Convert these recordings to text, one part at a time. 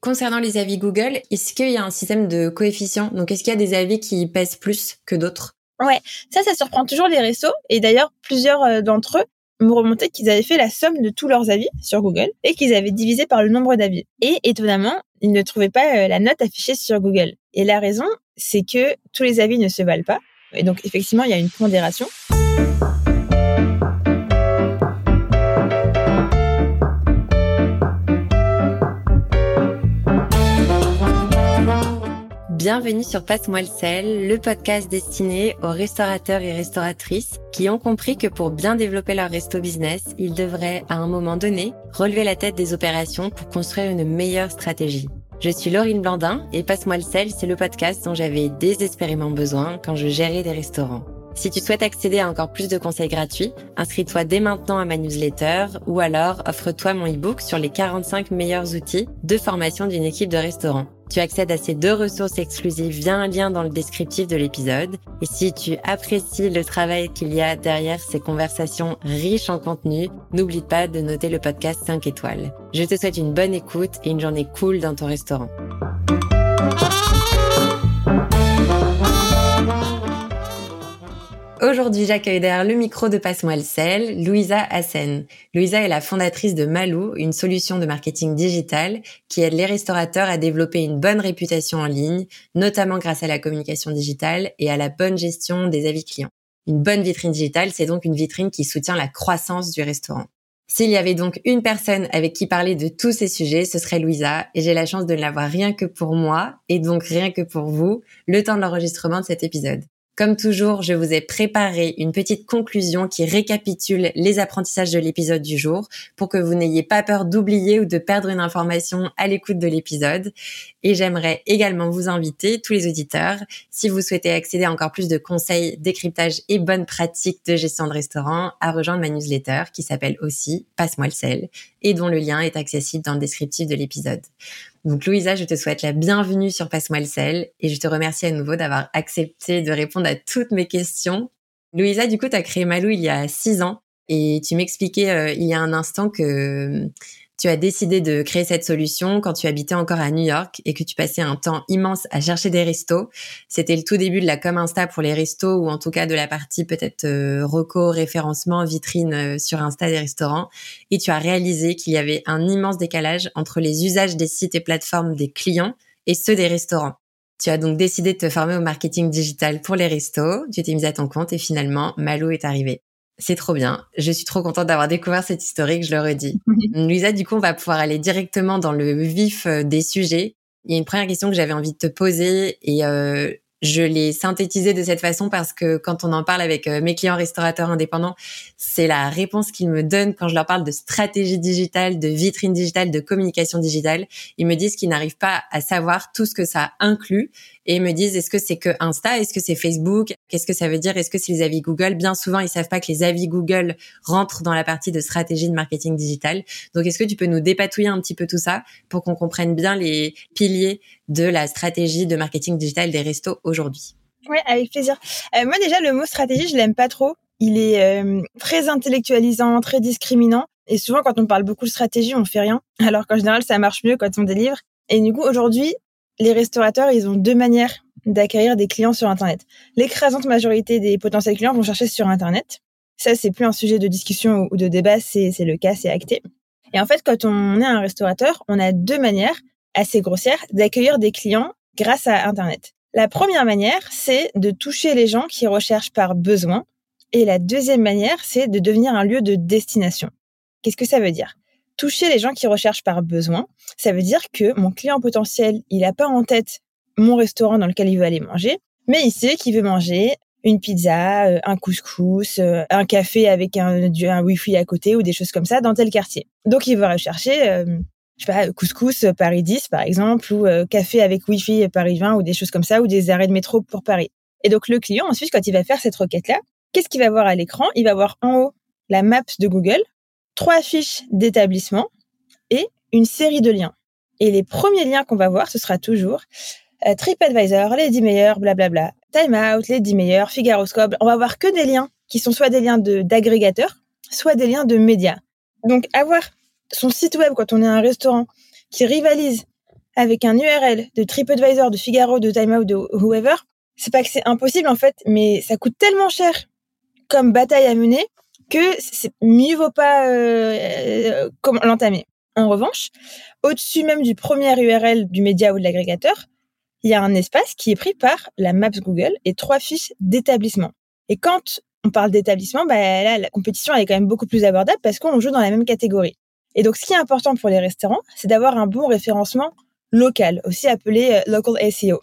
Concernant les avis Google, est-ce qu'il y a un système de coefficients? Donc, est-ce qu'il y a des avis qui pèsent plus que d'autres? Ouais, ça, ça surprend toujours les restos. Et d'ailleurs, plusieurs euh, d'entre eux m'ont remonté qu'ils avaient fait la somme de tous leurs avis sur Google et qu'ils avaient divisé par le nombre d'avis. Et étonnamment, ils ne trouvaient pas euh, la note affichée sur Google. Et la raison, c'est que tous les avis ne se valent pas. Et donc, effectivement, il y a une pondération. Bienvenue sur Passe-moi le sel, le podcast destiné aux restaurateurs et restauratrices qui ont compris que pour bien développer leur resto business, ils devraient à un moment donné relever la tête des opérations pour construire une meilleure stratégie. Je suis Laurine Blandin et Passe-moi le sel, c'est le podcast dont j'avais désespérément besoin quand je gérais des restaurants. Si tu souhaites accéder à encore plus de conseils gratuits, inscris-toi dès maintenant à ma newsletter ou alors offre-toi mon e-book sur les 45 meilleurs outils de formation d'une équipe de restaurant. Tu accèdes à ces deux ressources exclusives via un lien dans le descriptif de l'épisode. Et si tu apprécies le travail qu'il y a derrière ces conversations riches en contenu, n'oublie pas de noter le podcast 5 étoiles. Je te souhaite une bonne écoute et une journée cool dans ton restaurant. Aujourd'hui, j'accueille derrière le micro de Passe-moi le sel, Louisa Hassen. Louisa est la fondatrice de Malou, une solution de marketing digital qui aide les restaurateurs à développer une bonne réputation en ligne, notamment grâce à la communication digitale et à la bonne gestion des avis clients. Une bonne vitrine digitale, c'est donc une vitrine qui soutient la croissance du restaurant. S'il y avait donc une personne avec qui parler de tous ces sujets, ce serait Louisa, et j'ai la chance de ne l'avoir rien que pour moi, et donc rien que pour vous, le temps de l'enregistrement de cet épisode. Comme toujours, je vous ai préparé une petite conclusion qui récapitule les apprentissages de l'épisode du jour pour que vous n'ayez pas peur d'oublier ou de perdre une information à l'écoute de l'épisode. Et j'aimerais également vous inviter, tous les auditeurs, si vous souhaitez accéder à encore plus de conseils, décryptage et bonnes pratiques de gestion de restaurant, à rejoindre ma newsletter qui s'appelle aussi Passe-moi le sel et dont le lien est accessible dans le descriptif de l'épisode. Donc Louisa, je te souhaite la bienvenue sur Passe-moi le sel et je te remercie à nouveau d'avoir accepté de répondre à toutes mes questions. Louisa, du coup, tu as créé Malou il y a six ans et tu m'expliquais euh, il y a un instant que Tu as décidé de créer cette solution quand tu habitais encore à New York et que tu passais un temps immense à chercher des restos. C'était le tout début de la com Insta pour les restos ou en tout cas de la partie peut-être euh, reco, référencement, vitrine euh, sur Insta des restaurants. Et tu as réalisé qu'il y avait un immense décalage entre les usages des sites et plateformes des clients et ceux des restaurants. Tu as donc décidé de te former au marketing digital pour les restos, tu t'es mise à ton compte et finalement Malo est arrivé. C'est trop bien. Je suis trop contente d'avoir découvert cette historique, je le redis. Louisa, du coup, on va pouvoir aller directement dans le vif euh, des sujets. Il y a une première question que j'avais envie de te poser et euh, je l'ai synthétisé de cette façon parce que quand on en parle avec euh, mes clients restaurateurs indépendants, c'est la réponse qu'ils me donnent quand je leur parle de stratégie digitale, de vitrine digitale, de communication digitale. Ils me disent qu'ils n'arrivent pas à savoir tout ce que ça inclut et me disent est-ce que c'est que Insta, est-ce que c'est Facebook, qu'est-ce que ça veut dire, est-ce que c'est les avis Google? Bien souvent, ils savent pas que les avis Google rentrent dans la partie de stratégie de marketing digital. Donc, est-ce que tu peux nous dépatouiller un petit peu tout ça pour qu'on comprenne bien les piliers de la stratégie de marketing digital des restos aujourd'hui? Oui, avec plaisir. Euh, moi, déjà, le mot stratégie, je l'aime pas trop. Il est euh, très intellectualisant, très discriminant. Et souvent, quand on parle beaucoup de stratégie, on fait rien. Alors qu'en général, ça marche mieux quand on délivre. Et du coup, aujourd'hui, les restaurateurs, ils ont deux manières d'accueillir des clients sur Internet. L'écrasante majorité des potentiels clients vont chercher sur Internet. Ça, c'est plus un sujet de discussion ou de débat, c'est le cas, c'est acté. Et en fait, quand on est un restaurateur, on a deux manières assez grossières d'accueillir des clients grâce à Internet. La première manière, c'est de toucher les gens qui recherchent par besoin. Et la deuxième manière, c'est de devenir un lieu de destination. Qu'est-ce que ça veut dire? Toucher les gens qui recherchent par besoin. Ça veut dire que mon client potentiel, il n'a pas en tête mon restaurant dans lequel il veut aller manger, mais il sait qu'il veut manger une pizza, euh, un couscous, euh, un café avec un, un wifi à côté ou des choses comme ça dans tel quartier. Donc il va rechercher, euh, je sais pas, couscous Paris 10 par exemple, ou café avec wifi Paris 20 ou des choses comme ça, ou des arrêts de métro pour Paris. Et donc le client ensuite, quand il va faire cette requête-là, qu'est-ce qu'il va voir à l'écran? Il va voir en haut la map de Google trois fiches d'établissement et une série de liens. Et les premiers liens qu'on va voir, ce sera toujours euh, TripAdvisor, les 10 meilleurs, blablabla, Time Out, les 10 meilleurs, Figaroscope. On va voir que des liens qui sont soit des liens d'agrégateurs, soit des liens de médias. Donc avoir son site web quand on est un restaurant qui rivalise avec un URL de TripAdvisor, de Figaro, de Time Out, de whoever, c'est pas que c'est impossible en fait, mais ça coûte tellement cher comme bataille à mener que c'est mieux vaut pas euh, euh l'entamer. En revanche, au-dessus même du premier URL du média ou de l'agrégateur, il y a un espace qui est pris par la Maps Google et trois fiches d'établissement. Et quand on parle d'établissement, bah là, la compétition est quand même beaucoup plus abordable parce qu'on joue dans la même catégorie. Et donc, ce qui est important pour les restaurants, c'est d'avoir un bon référencement local, aussi appelé euh, local SEO.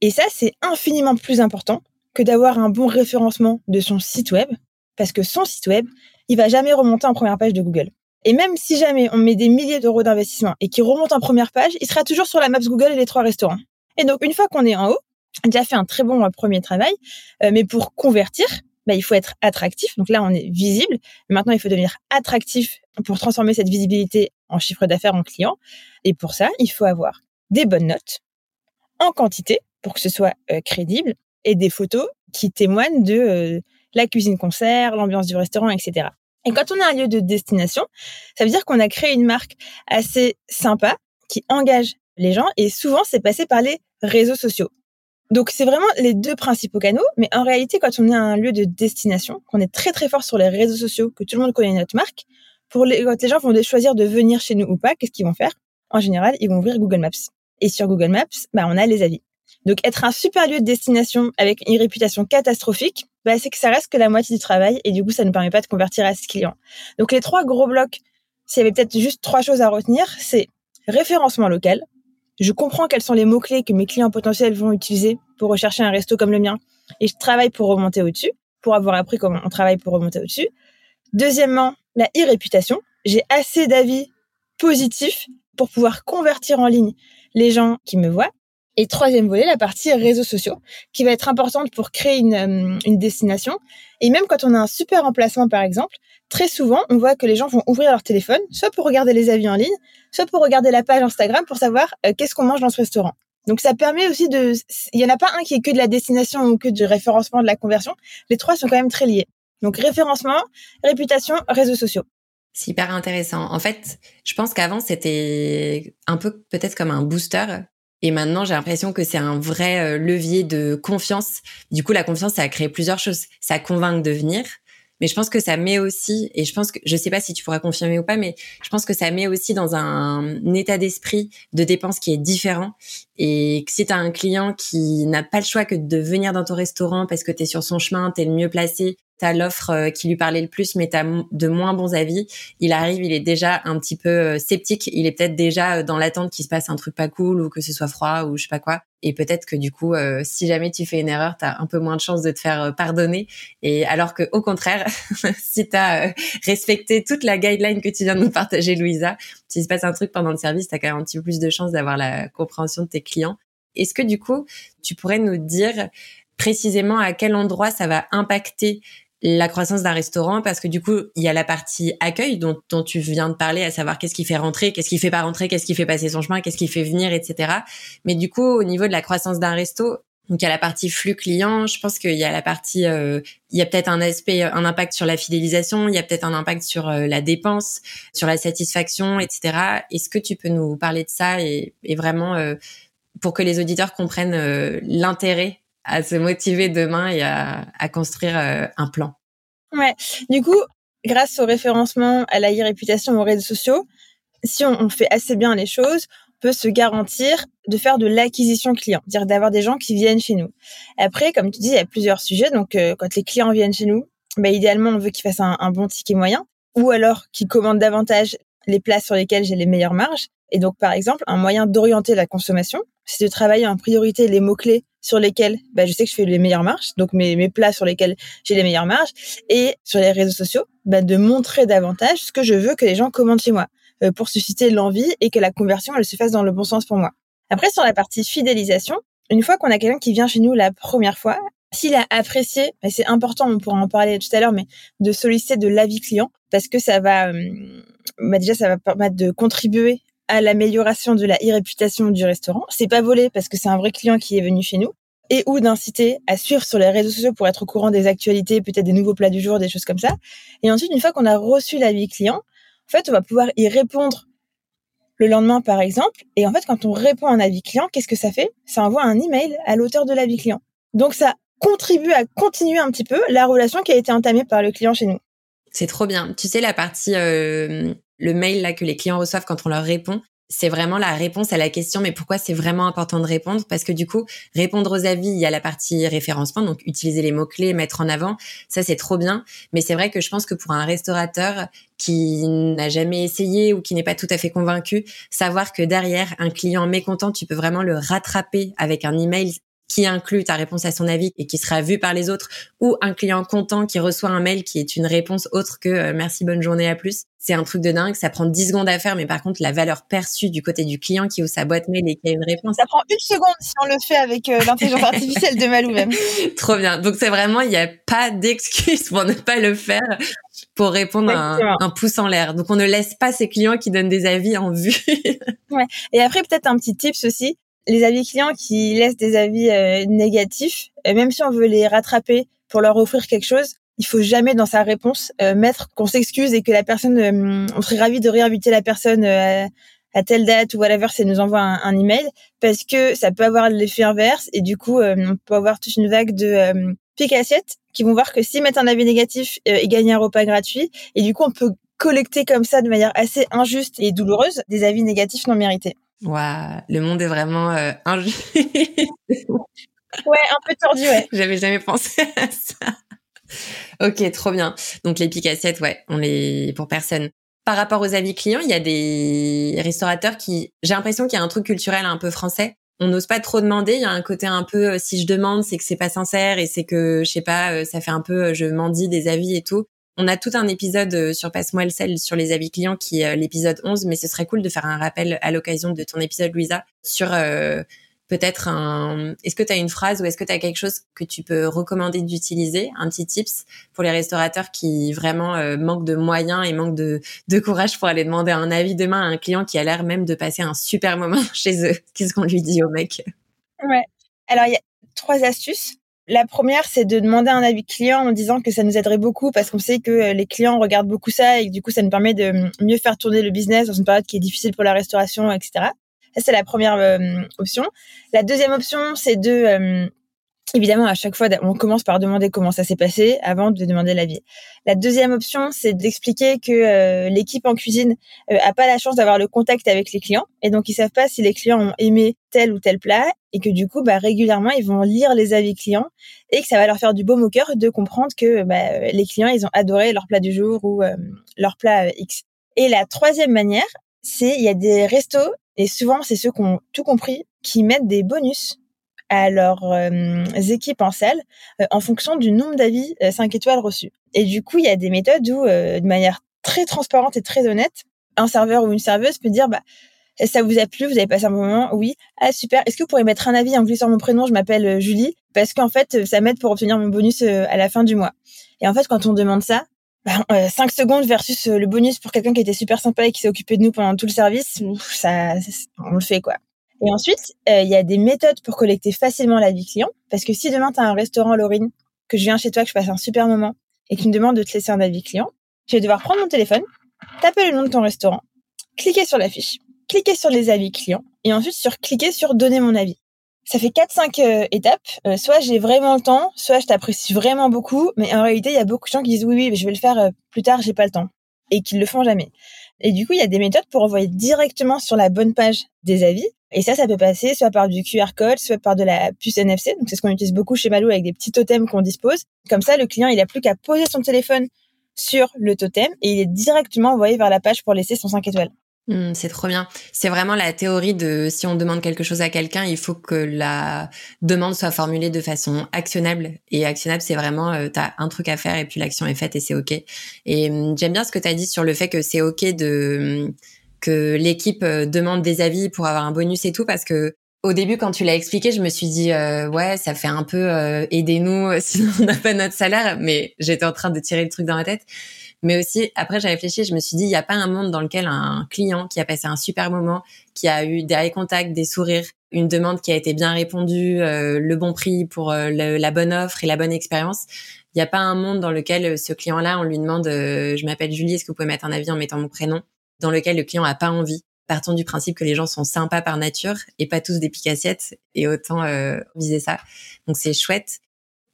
Et ça, c'est infiniment plus important que d'avoir un bon référencement de son site web, parce que son site web, il va jamais remonter en première page de Google. Et même si jamais on met des milliers d'euros d'investissement et qu'il remonte en première page, il sera toujours sur la Maps Google et les trois restaurants. Et donc, une fois qu'on est en haut, déjà fait un très bon euh, premier travail, euh, mais pour convertir, bah, il faut être attractif. Donc là, on est visible. Maintenant, il faut devenir attractif pour transformer cette visibilité en chiffre d'affaires en client. Et pour ça, il faut avoir des bonnes notes en quantité pour que ce soit euh, crédible et des photos qui témoignent de la cuisine concert, l'ambiance du restaurant, etc. Et quand on a un lieu de destination, ça veut dire qu'on a créé une marque assez sympa qui engage les gens et souvent c'est passé par les réseaux sociaux. Donc c'est vraiment les deux principaux canaux, mais en réalité quand on est un lieu de destination, qu'on est très très fort sur les réseaux sociaux, que tout le monde connaît notre marque, pour les, quand les gens vont choisir de venir chez nous ou pas, qu'est-ce qu'ils vont faire? En général, ils vont ouvrir Google Maps. Et sur Google Maps, bah, on a les avis. Donc être un super lieu de destination avec une réputation catastrophique, bah, c'est que ça reste que la moitié du travail et du coup ça ne permet pas de convertir à ce client. Donc les trois gros blocs, s'il y avait peut-être juste trois choses à retenir, c'est référencement local. Je comprends quels sont les mots-clés que mes clients potentiels vont utiliser pour rechercher un resto comme le mien et je travaille pour remonter au-dessus, pour avoir appris comment on travaille pour remonter au-dessus. Deuxièmement, la e-réputation. J'ai assez d'avis positifs pour pouvoir convertir en ligne les gens qui me voient. Et troisième volet, la partie réseaux sociaux, qui va être importante pour créer une, euh, une, destination. Et même quand on a un super emplacement, par exemple, très souvent, on voit que les gens vont ouvrir leur téléphone, soit pour regarder les avis en ligne, soit pour regarder la page Instagram pour savoir euh, qu'est-ce qu'on mange dans ce restaurant. Donc ça permet aussi de... Il y en a pas un qui est que de la destination ou que du référencement de la conversion. Les trois sont quand même très liés. Donc référencement, réputation, réseaux sociaux. C'est hyper intéressant. En fait, je pense qu'avant, c'était un peu peut-être comme un booster. Et maintenant, j'ai l'impression que c'est un vrai euh, levier de confiance. Du coup, la confiance, ça a créé plusieurs choses. Ça convainc de venir. Mais je pense que ça met aussi, et je pense que, je sais pas si tu pourras confirmer ou pas, mais je pense que ça met aussi dans un, état d'esprit de dépense qui est différent. Et si tu as un client qui n'a pas le choix que de venir dans ton restaurant parce que tu es sur son chemin, tu es le mieux placé, t'as l'offre euh, qui lui parlait le plus, mais t'as de moins bons avis. Il arrive, il est déjà un petit peu euh, sceptique. Il est peut-être déjà euh, dans l'attente qu'il se passe un truc pas cool ou que ce soit froid ou je sais pas quoi. Et peut-être que du coup, si jamais tu fais une erreur, t'as un peu moins de chances de te faire pardonner. Et alors que au contraire, si t'as respecté toute la guideline que tu viens de nous partager, Louisa, s'il se passe un truc pendant le service, t'as quand même un petit peu plus de chances d'avoir la compréhension de tes clients. Est-ce que du coup, tu pourrais nous dire précisément à quel endroit ça va impacter la croissance d'un restaurant? Parce que du coup, il y a la partie accueil dont, dont tu viens de parler, à savoir qu'est-ce qui fait rentrer, qu'est-ce qui fait pas rentrer, qu'est-ce qui fait passer son chemin, qu'est-ce qui fait venir, etc. Mais du coup, au niveau de la croissance d'un resto, donc il y a la partie flux client, je pense qu'il y a la partie, euh, il y a peut-être un aspect, un impact sur la fidélisation, il y a peut-être un impact sur euh, la dépense, sur la satisfaction, etc. Est-ce que tu peux nous parler de ça et, et vraiment euh, pour que les auditeurs comprennent l'intérêt à se motiver demain et à, construire euh, un plan. Ouais. Du coup, grâce au référencement, à la réputation aux réseaux sociaux, si on, fait assez bien les choses, on peut se garantir de faire de l'acquisition client, dire d'avoir des gens qui viennent chez nous. Après, comme tu dis, il y a plusieurs sujets. Donc, euh, quand les clients viennent chez nous, bah, idéalement, on veut qu'ils fassent un, un bon ticket moyen, ou alors qu'ils commandent davantage les places sur lesquelles j'ai les meilleures marges. Et donc, par exemple, un moyen d'orienter la consommation, c'est de travailler en priorité les mots-clés sur lesquels bah, je sais que je fais les meilleures marges, donc mes, mes plats sur lesquels j'ai les meilleures marges, et sur les réseaux sociaux, bah, de montrer davantage ce que je veux que les gens commandent chez moi, euh, pour susciter l'envie et que la conversion, elle se fasse dans le bon sens pour moi. Après, sur la partie fidélisation, une fois qu'on a quelqu'un qui vient chez nous la première fois, s'il a apprécié, bah, c'est important, on pourra en parler tout à l'heure, mais de solliciter de l'avis client, parce que ça va, euh, bah déjà, ça va permettre de contribuer à l'amélioration de la e-réputation du restaurant. C'est pas volé parce que c'est un vrai client qui est venu chez nous. Et ou d'inciter à suivre sur les réseaux sociaux pour être au courant des actualités, peut-être des nouveaux plats du jour, des choses comme ça. Et ensuite, une fois qu'on a reçu l'avis client, en fait, on va pouvoir y répondre le lendemain, par exemple. Et en fait, quand on répond à un avis client, qu'est-ce que ça fait? Ça envoie un email à l'auteur de l'avis client. Donc, ça contribue à continuer un petit peu la relation qui a été entamée par le client chez nous. C'est trop bien. Tu sais, la partie euh, le mail là que les clients reçoivent quand on leur répond, c'est vraiment la réponse à la question mais pourquoi c'est vraiment important de répondre? Parce que du coup répondre aux avis il y a la partie référencement donc utiliser les mots clés mettre en avant ça c'est trop bien. Mais c'est vrai que je pense que pour un restaurateur qui n'a jamais essayé ou qui n'est pas tout à fait convaincu savoir que derrière un client mécontent tu peux vraiment le rattraper avec un email qui inclut ta réponse à son avis et qui sera vu par les autres, ou un client content qui reçoit un mail qui est une réponse autre que euh, merci, bonne journée, à plus. C'est un truc de dingue, ça prend 10 secondes à faire, mais par contre, la valeur perçue du côté du client qui ouvre sa boîte mail et qui a une réponse. Ça prend une seconde si on le fait avec euh, l'intelligence artificielle de Malou même. Trop bien. Donc c'est vraiment, il n'y a pas d'excuse pour ne pas le faire pour répondre à un, un, pouce en l'air. Donc on ne laisse pas ces clients qui donnent des avis en vue. ouais. Et après peut-être un petit tips aussi, les avis clients qui laissent des avis euh, négatifs, euh, même si on veut les rattraper pour leur offrir quelque chose, il faut jamais dans sa réponse euh, mettre qu'on s'excuse et que la personne, on serait ravi de réinviter la personne à telle date ou whatever, c'est nous envoie un, un, email parce que ça peut avoir l'effet inverse et du coup on peut avoir toute une vague de euh, piques assiettes qui vont voir que s'ils mettent un avis négatif, ils gagnent un repas gratuit et du coup on peut collecter comme ça de manière assez injuste et douloureuse des avis négatifs non mérités. Waouh, le monde est vraiment euh, injuste. ouais, un peu tordu, ouais. J'avais jamais pensé à ça. Ok, trop bien. Donc les piques assiettes, ouais, on les pour personne. Par rapport aux avis clients, il y a des restaurateurs qui, j'ai l'impression qu'il y a un truc culturel un peu français. On n'ose pas trop demander. Il y a un côté un peu, euh, si je demande, c'est que c'est pas sincère et c'est que, je sais pas, euh, ça fait un peu, je m'en dis des avis et tout. On a tout un épisode euh, sur Passe-moi le sel sur les avis clients qui est euh, l'épisode 11, mais ce serait cool de faire un rappel à l'occasion de ton épisode, Louisa, sur euh, peut-être un... Est-ce que tu as une phrase ou est-ce que tu as quelque chose que tu peux recommander d'utiliser, un petit tips pour les restaurateurs qui vraiment manquent de moyens et manquent de, de courage pour aller demander un avis demain à un client qui a l'air même de passer un super moment chez eux? Qu'est-ce qu'on lui dit au mec? Ouais. Alors, il y a trois astuces La première, c'est de demander un avis client en disant que ça nous aiderait beaucoup parce qu'on sait que les clients regardent beaucoup ça et que du coup, ça nous permet de mieux faire tourner le business dans une période qui est difficile pour la restauration, etc. Ça, c'est la première option. La deuxième option, c'est de Évidemment, à chaque fois, on commence par demander comment ça s'est passé avant de demander l'avis. La deuxième option, c'est d'expliquer que euh, l'équipe en cuisine euh, a pas la chance d'avoir le contact avec les clients et donc ils savent pas si les clients ont aimé tel ou tel plat et que du coup, bah, régulièrement, ils vont lire les avis clients et que ça va leur faire du baume au cœur de comprendre que bah, les clients, ils ont adoré leur plat du jour ou euh, leur plat X. Et la troisième manière, c'est il y a des restos et souvent c'est ceux qui ont tout compris qui mettent des bonus à leurs euh, équipes en salle euh, en fonction du nombre d'avis 5 euh, étoiles reçus. Et du coup, il y a des méthodes où, de manière très transparente et très honnête, un serveur ou une serveuse peut dire, bah, ça vous a plu, vous avez passé un moment, oui, ah super, est-ce que vous pourriez mettre un avis en glissant mon prénom, je m'appelle Julie, parce qu'en fait, ça m'aide pour obtenir mon bonus à la fin du mois. Et en fait, quand on demande ça, bah, 5 secondes versus le bonus pour quelqu'un qui était super sympa et qui s'est occupé de nous pendant tout le service, ça, on le fait quoi. Et ensuite, euh, il y a des méthodes pour collecter facilement l'avis client. Parce que si demain, tu as un restaurant, Laurine, que je viens chez toi, que je passe un super moment, et qu'il me demande de te laisser un avis client, je vais devoir prendre mon téléphone, taper le nom de ton restaurant, cliquer sur la fiche, cliquer sur les avis clients, et ensuite sur cliquer sur donner mon avis. Ça fait 4-5 euh, étapes. Euh, soit j'ai vraiment le temps, soit je t'apprécie vraiment beaucoup, mais en réalité, il y a beaucoup de gens qui disent oui, oui, je vais le faire plus tard, j'ai pas le temps, et qui le font jamais. Et du coup, il y a des méthodes pour envoyer directement sur la bonne page des avis. Et ça, ça peut passer soit par du QR code, soit par de la puce NFC. Donc, c'est ce qu'on utilise beaucoup chez Malou avec des petits totems qu'on dispose. Comme ça, le client, il a plus qu'à poser son téléphone sur le totem et il est directement envoyé vers la page pour laisser son 5 étoiles. Mmh, c'est trop bien. C'est vraiment la théorie de si on demande quelque chose à quelqu'un, il faut que la demande soit formulée de façon actionnable. Et actionnable, c'est vraiment, euh, tu as un truc à faire et puis l'action est faite et c'est OK. Et mmh, j'aime bien ce que tu as dit sur le fait que c'est OK de mmh, que l'équipe euh, demande des avis pour avoir un bonus et tout parce que au début, quand tu l'as expliqué, je me suis dit euh, ouais, ça fait un peu aidez-nous sinon on n'a pas notre salaire. Mais j'étais en train de tirer le truc dans la tête. Mais aussi, après, j'ai réfléchi, je me suis dit, il n'y a pas un monde dans lequel un client qui a passé un super moment, qui a eu des eye contacts, des sourires, une demande qui a été bien répondue, euh, le bon prix pour euh, la bonne offre et la bonne expérience. Il n'y a pas un monde dans lequel euh, ce client-là, on lui demande, je m'appelle Julie, est-ce que vous pouvez mettre un avis en mettant mon prénom, dans lequel le client n'a pas envie. Partons du principe que les gens sont sympas par nature et pas tous des picassiettes et autant viser ça. Donc c'est chouette.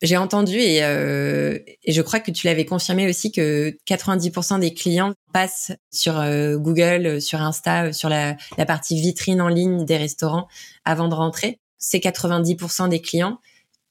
J'ai entendu et, euh, et, je crois que tu l'avais confirmé aussi que 90% des clients passent sur euh, Google, euh, sur Insta, euh, sur la, la, partie vitrine en ligne des restaurants avant de rentrer. Ces 90% des clients,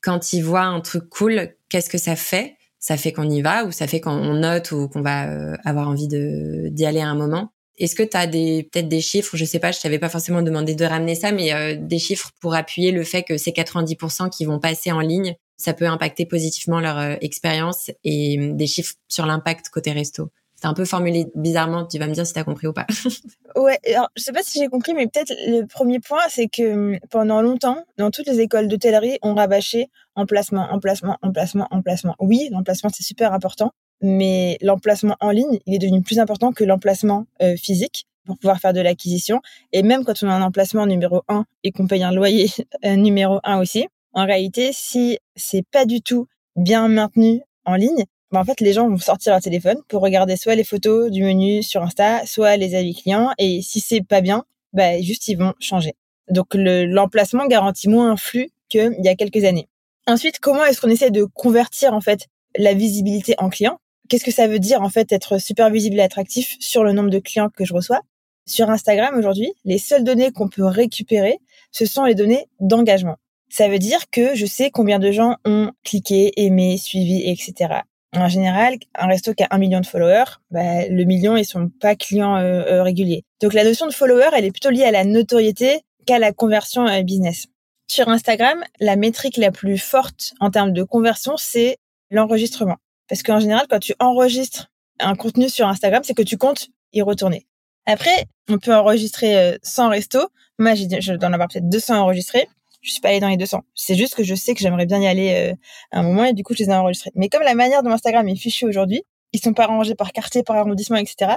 quand ils voient un truc cool, qu'est-ce que ça fait? Ça fait qu'on y va ou ça fait qu'on note ou qu'on va avoir envie d'y aller à un moment? Est-ce que tu as peut-être des chiffres, je sais pas, je t'avais pas forcément demandé de ramener ça, mais des chiffres pour appuyer le fait que ces 90% qui vont passer en ligne, ça peut impacter positivement leur euh, expérience et hum, des chiffres sur l'impact côté resto? C'est un peu formulé bizarrement, tu vas me dire si tu as compris ou pas. ouais, alors je sais pas si j'ai compris, mais peut-être le premier point, c'est que hum, pendant longtemps, dans toutes les écoles d'hôtellerie, on rabâchait emplacement, emplacement, emplacement, emplacement. Oui, l'emplacement c'est super important, mais l'emplacement en ligne, il est devenu plus important que l'emplacement euh, physique pour pouvoir faire de l'acquisition. Et même quand on a un emplacement numéro 1 et qu'on paye un loyer euh, numéro 1 aussi, en réalité, si c'est pas du tout bien maintenu en ligne, bah en fait, les gens vont sortir leur téléphone pour regarder soit les photos du menu sur Insta, soit les avis clients. Et si c'est pas bien, bah, juste, ils vont changer. Donc, l'emplacement garantit moins un flux qu'il y a quelques années. Ensuite, comment est-ce qu'on essaie de convertir, en fait, la visibilité en client? Qu'est-ce que ça veut dire, en fait, être super visible et attractif sur le nombre de clients que je reçois? Sur Instagram, aujourd'hui, les seules données qu'on peut récupérer, ce sont les données d'engagement. Ça veut dire que je sais combien de gens ont cliqué, aimé, suivi, etc. En général, un resto qui a un million de followers, bah, le million, ils sont pas clients euh, euh, réguliers. Donc la notion de follower, elle est plutôt liée à la notoriété qu'à la conversion euh, business. Sur Instagram, la métrique la plus forte en termes de conversion, c'est l'enregistrement. Parce qu'en général, quand tu enregistres un contenu sur Instagram, c'est que tu comptes y retourner. Après, on peut enregistrer 100 restos. Moi, je dois en avoir peut-être 200 enregistrés je suis pas allée dans les 200. C'est juste que je sais que j'aimerais bien y aller euh, à un moment et du coup, je les ai enregistrés. Mais comme la manière dont Instagram est fichu aujourd'hui, ils sont pas rangés par quartier, par arrondissement, etc.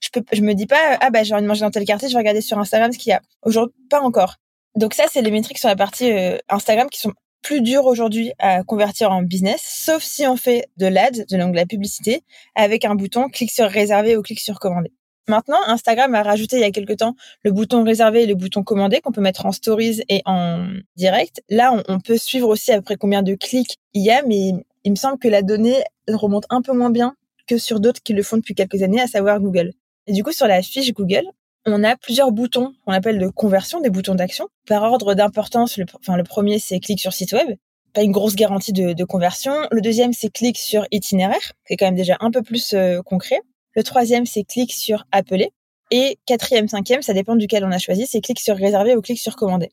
Je peux, je me dis pas, ah bah j'ai envie de manger dans tel quartier, je vais regarder sur Instagram ce qu'il y a. Aujourd'hui, pas encore. Donc ça, c'est les métriques sur la partie euh, Instagram qui sont plus dur aujourd'hui à convertir en business, sauf si on fait de l'ad, de la publicité, avec un bouton clic sur réserver ou clic sur commander. Maintenant, Instagram a rajouté il y a quelque temps le bouton réservé et le bouton commander qu'on peut mettre en stories et en direct. Là, on, on, peut suivre aussi après combien de clics il y a, mais il me semble que la donnée remonte un peu moins bien que sur d'autres qui le font depuis quelques années, à savoir Google. Et du coup, sur la fiche Google, on a plusieurs boutons qu'on appelle de conversion, des boutons d'action. Par ordre d'importance, le, enfin, le premier, c'est clic sur site web. Pas une grosse garantie de, conversion. Le deuxième, c'est clic sur itinéraire, qui est quand même déjà un peu plus euh, concret. Le troisième, c'est clic sur appeler. Et quatrième, cinquième, ça dépend duquel on a choisi, c'est clic sur réserver ou clic sur commander.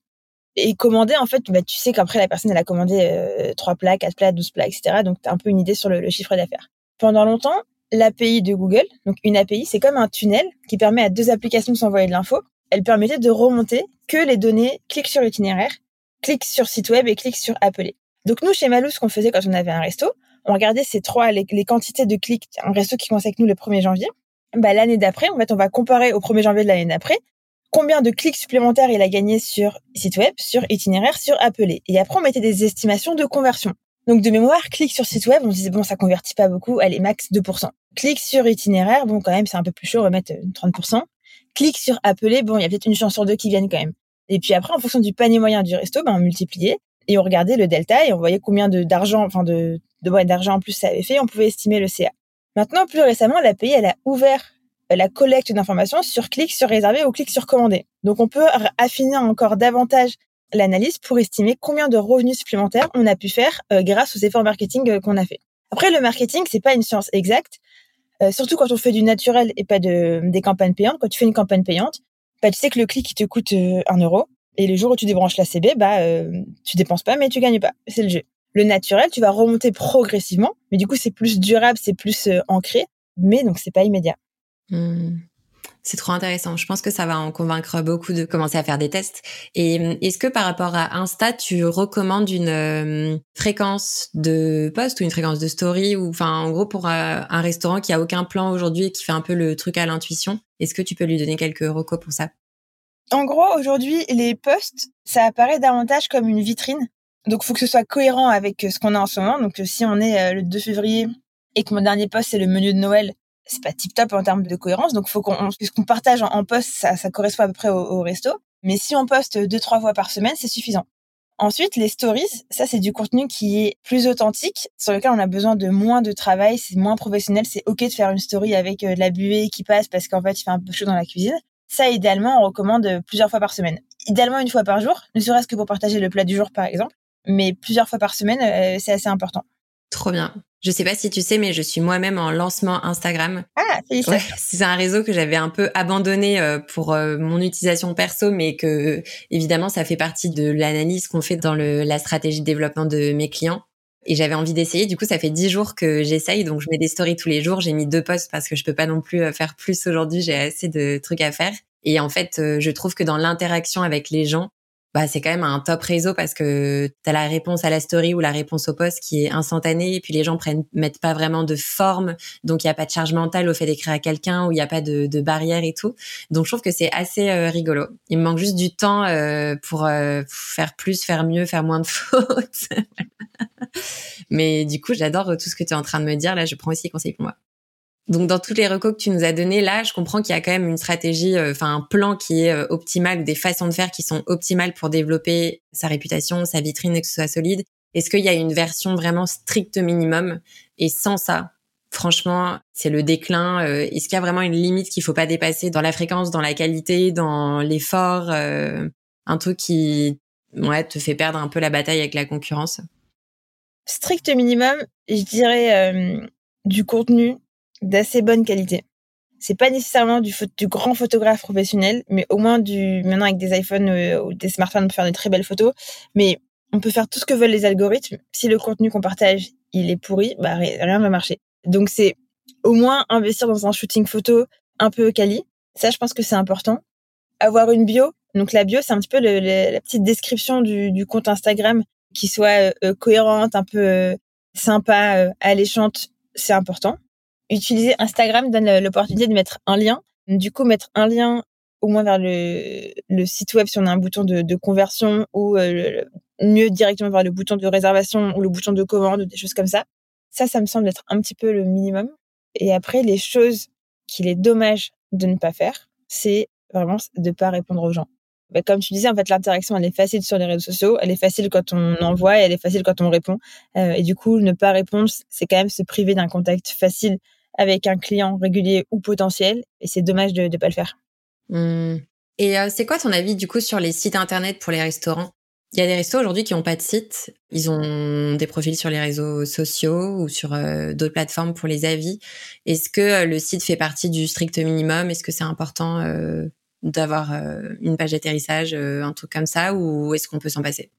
Et commander, en fait, bah, tu sais qu'après, la personne, elle a commandé euh, 3 plats, 4 plats, 12 plats, etc. Donc, tu as un peu une idée sur le chiffre d'affaires. Pendant longtemps, l'API de Google. Donc une API, c'est comme un tunnel qui permet à deux applications de s'envoyer de l'info. Elle permettait de remonter que les données clic sur l'itinéraire, clic sur site web et clic sur appeler. Donc nous, chez Malou, ce qu'on faisait quand on avait un resto, on regardait ces trois, les, quantités de clics, un resto qui commençait avec nous le 1er janvier. Bah, l'année d'après, en fait, on va comparer au 1er janvier de l'année d'après combien de clics supplémentaires il a gagné sur site web, sur itinéraire, sur appeler. Et après, on mettait des estimations de conversion. Donc de mémoire, clic sur site web, on disait bon, ça convertit pas beaucoup, allez, max 2%. Clic sur itinéraire, bon, quand même, c'est un peu plus chaud, on va mettre 30%. Euh, clic sur appeler, bon, il y a peut-être une chance sur deux qui viennent quand même. Et puis après, en fonction du panier moyen du resto, ben, on multipliait et on regardait le delta et on voyait combien de d'argent, enfin de de d'argent en plus ça avait fait, on pouvait estimer le CA. Maintenant, plus récemment, l'API, elle a ouvert euh, la collecte d'informations sur clic sur réserver ou clic sur commander. Donc on peut affiner encore davantage l'analyse pour estimer combien de revenus supplémentaires on a pu faire euh, grâce aux efforts marketing euh, qu'on a fait. Après, le marketing, c'est pas une science exacte, euh, surtout quand on fait du naturel et pas de des campagnes payantes. Quand tu fais une campagne payante, bah, tu sais que le clic il te coûte un euro et le jour où tu débranches la CB, bah tu dépenses pas mais tu gagnes pas. C'est le jeu. Le naturel, tu vas remonter progressivement, mais du coup c'est plus durable, c'est plus ancré, mais donc c'est pas immédiat. Mmh. C'est trop intéressant. Je pense que ça va en convaincre beaucoup de commencer à faire des tests. Et euh, est-ce que par rapport à Insta, tu recommandes une euh, fréquence de post ou une fréquence de story ou enfin en gros pour euh, un restaurant qui a aucun plan aujourd'hui et qui fait un peu le truc à l'intuition, est-ce que tu peux lui donner quelques recos pour ça? En gros, aujourd'hui, les posts, ça apparaît davantage comme une vitrine. Donc, faut que ce soit cohérent avec ce qu'on a en ce moment. Donc, si on est le 2 février et que mon dernier post c'est le menu de Noël, c'est pas tip top en termes de cohérence. Donc, faut qu'on, puisqu'on partage en, poste, ça, ça correspond à peu près au, resto. Mais si on poste deux, trois fois par semaine, c'est suffisant. Ensuite, les stories, ça c'est du contenu qui est plus authentique, sur lequel on a besoin de moins de travail, c'est moins professionnel, c'est ok de faire une story avec euh, de la buée qui passe parce qu'en fait il fait un peu chaud dans la cuisine. Ça, idéalement, on recommande plusieurs fois par semaine. Idéalement une fois par jour, ne serait-ce que pour partager le plat du jour par exemple, mais plusieurs fois par semaine, euh, c'est assez important. Trop bien. Je sais pas si tu sais, mais je suis moi-même en lancement Instagram. Ah, ouais, c'est un réseau que j'avais un peu abandonné euh, pour euh, mon utilisation perso, mais que évidemment ça fait partie de l'analyse qu'on fait dans le, la stratégie de développement de mes clients. Et j'avais envie d'essayer. Du coup, ça fait dix jours que j'essaye, donc je mets des stories tous les jours. J'ai mis deux posts parce que je peux pas non plus euh, faire plus aujourd'hui. J'ai assez de trucs à faire. Et en fait, je trouve que dans l'interaction avec les gens, bah, c'est quand même un top réseau parce que tu as la réponse à la story ou la réponse au post qui est instantanée et puis les gens prennent mettent pas vraiment de forme. Donc il y a pas de charge mentale au fait d'écrire à quelqu'un ou il y a pas de, de barrière et tout. Donc je trouve que c'est assez euh, rigolo. Il me manque juste du temps euh, pour euh, faire plus faire mieux faire moins de fautes. Mais du coup j'adore tout ce que tu es en train de me dire. Là je prends aussi conseil pour moi donc dans toutes les recos que tu nous as données là, je comprends qu'il y a quand même une stratégie, euh, enfin un plan qui est euh, optimal, des façons de faire qui sont optimales pour développer sa réputation, sa vitrine et que ce soit solide. Est-ce qu'il y a une version vraiment stricte minimum? Et sans ça, franchement, c'est le déclin. Euh, est-ce qu'il y a vraiment une limite qu'il faut pas dépasser dans la fréquence, dans la qualité, dans l'effort Un truc qui ouais, te fait perdre un peu la bataille avec la concurrence? Strict minimum, je dirais du contenu d'assez bonne qualité. C'est pas nécessairement du, du, grand photographe professionnel, mais au moins du maintenant avec des iPhones euh, ou des smartphones on peut faire de très belles photos. Mais on peut faire tout ce que veulent les algorithmes. Si le contenu qu'on partage il est pourri, bah rien va marcher. Donc c'est au moins investir dans un shooting photo un peu quali. Ça, je pense que c'est important. Avoir une bio. Donc la bio, c'est un petit peu la petite description du, du, compte Instagram qui soit euh, cohérente, un peu euh, sympa, alléchante. C'est important utiliser Instagram donne l'opportunité de mettre un lien. Du coup, mettre un lien au moins vers le, site web si on a un bouton de, conversion ou euh, mieux directement voir le bouton de réservation ou le bouton de commande, des choses comme ça. Ça, ça me semble être un petit peu le minimum. Et après, les choses qu'il est dommage de ne pas faire, c'est vraiment de pas répondre aux gens. Mais comme tu disais, en fait, l'interaction, elle est facile sur les réseaux sociaux, elle est facile quand on envoie et elle est facile quand on répond. Euh, et du coup, ne pas répondre, c'est quand même se priver d'un contact facile avec un client régulier ou potentiel. Et c'est dommage de ne pas le faire. Mmh. Et euh, c'est quoi ton avis du coup sur les sites internet pour les restaurants? Il y a des restos aujourd'hui qui n'ont pas de site. Ils ont des profils sur les réseaux sociaux ou sur euh, d'autres plateformes pour les avis. Est-ce que le site fait partie du strict minimum? Est-ce que c'est important d'avoir euh, une page d'atterrissage, euh, un truc comme ça, ou est-ce qu'on peut s'en passer?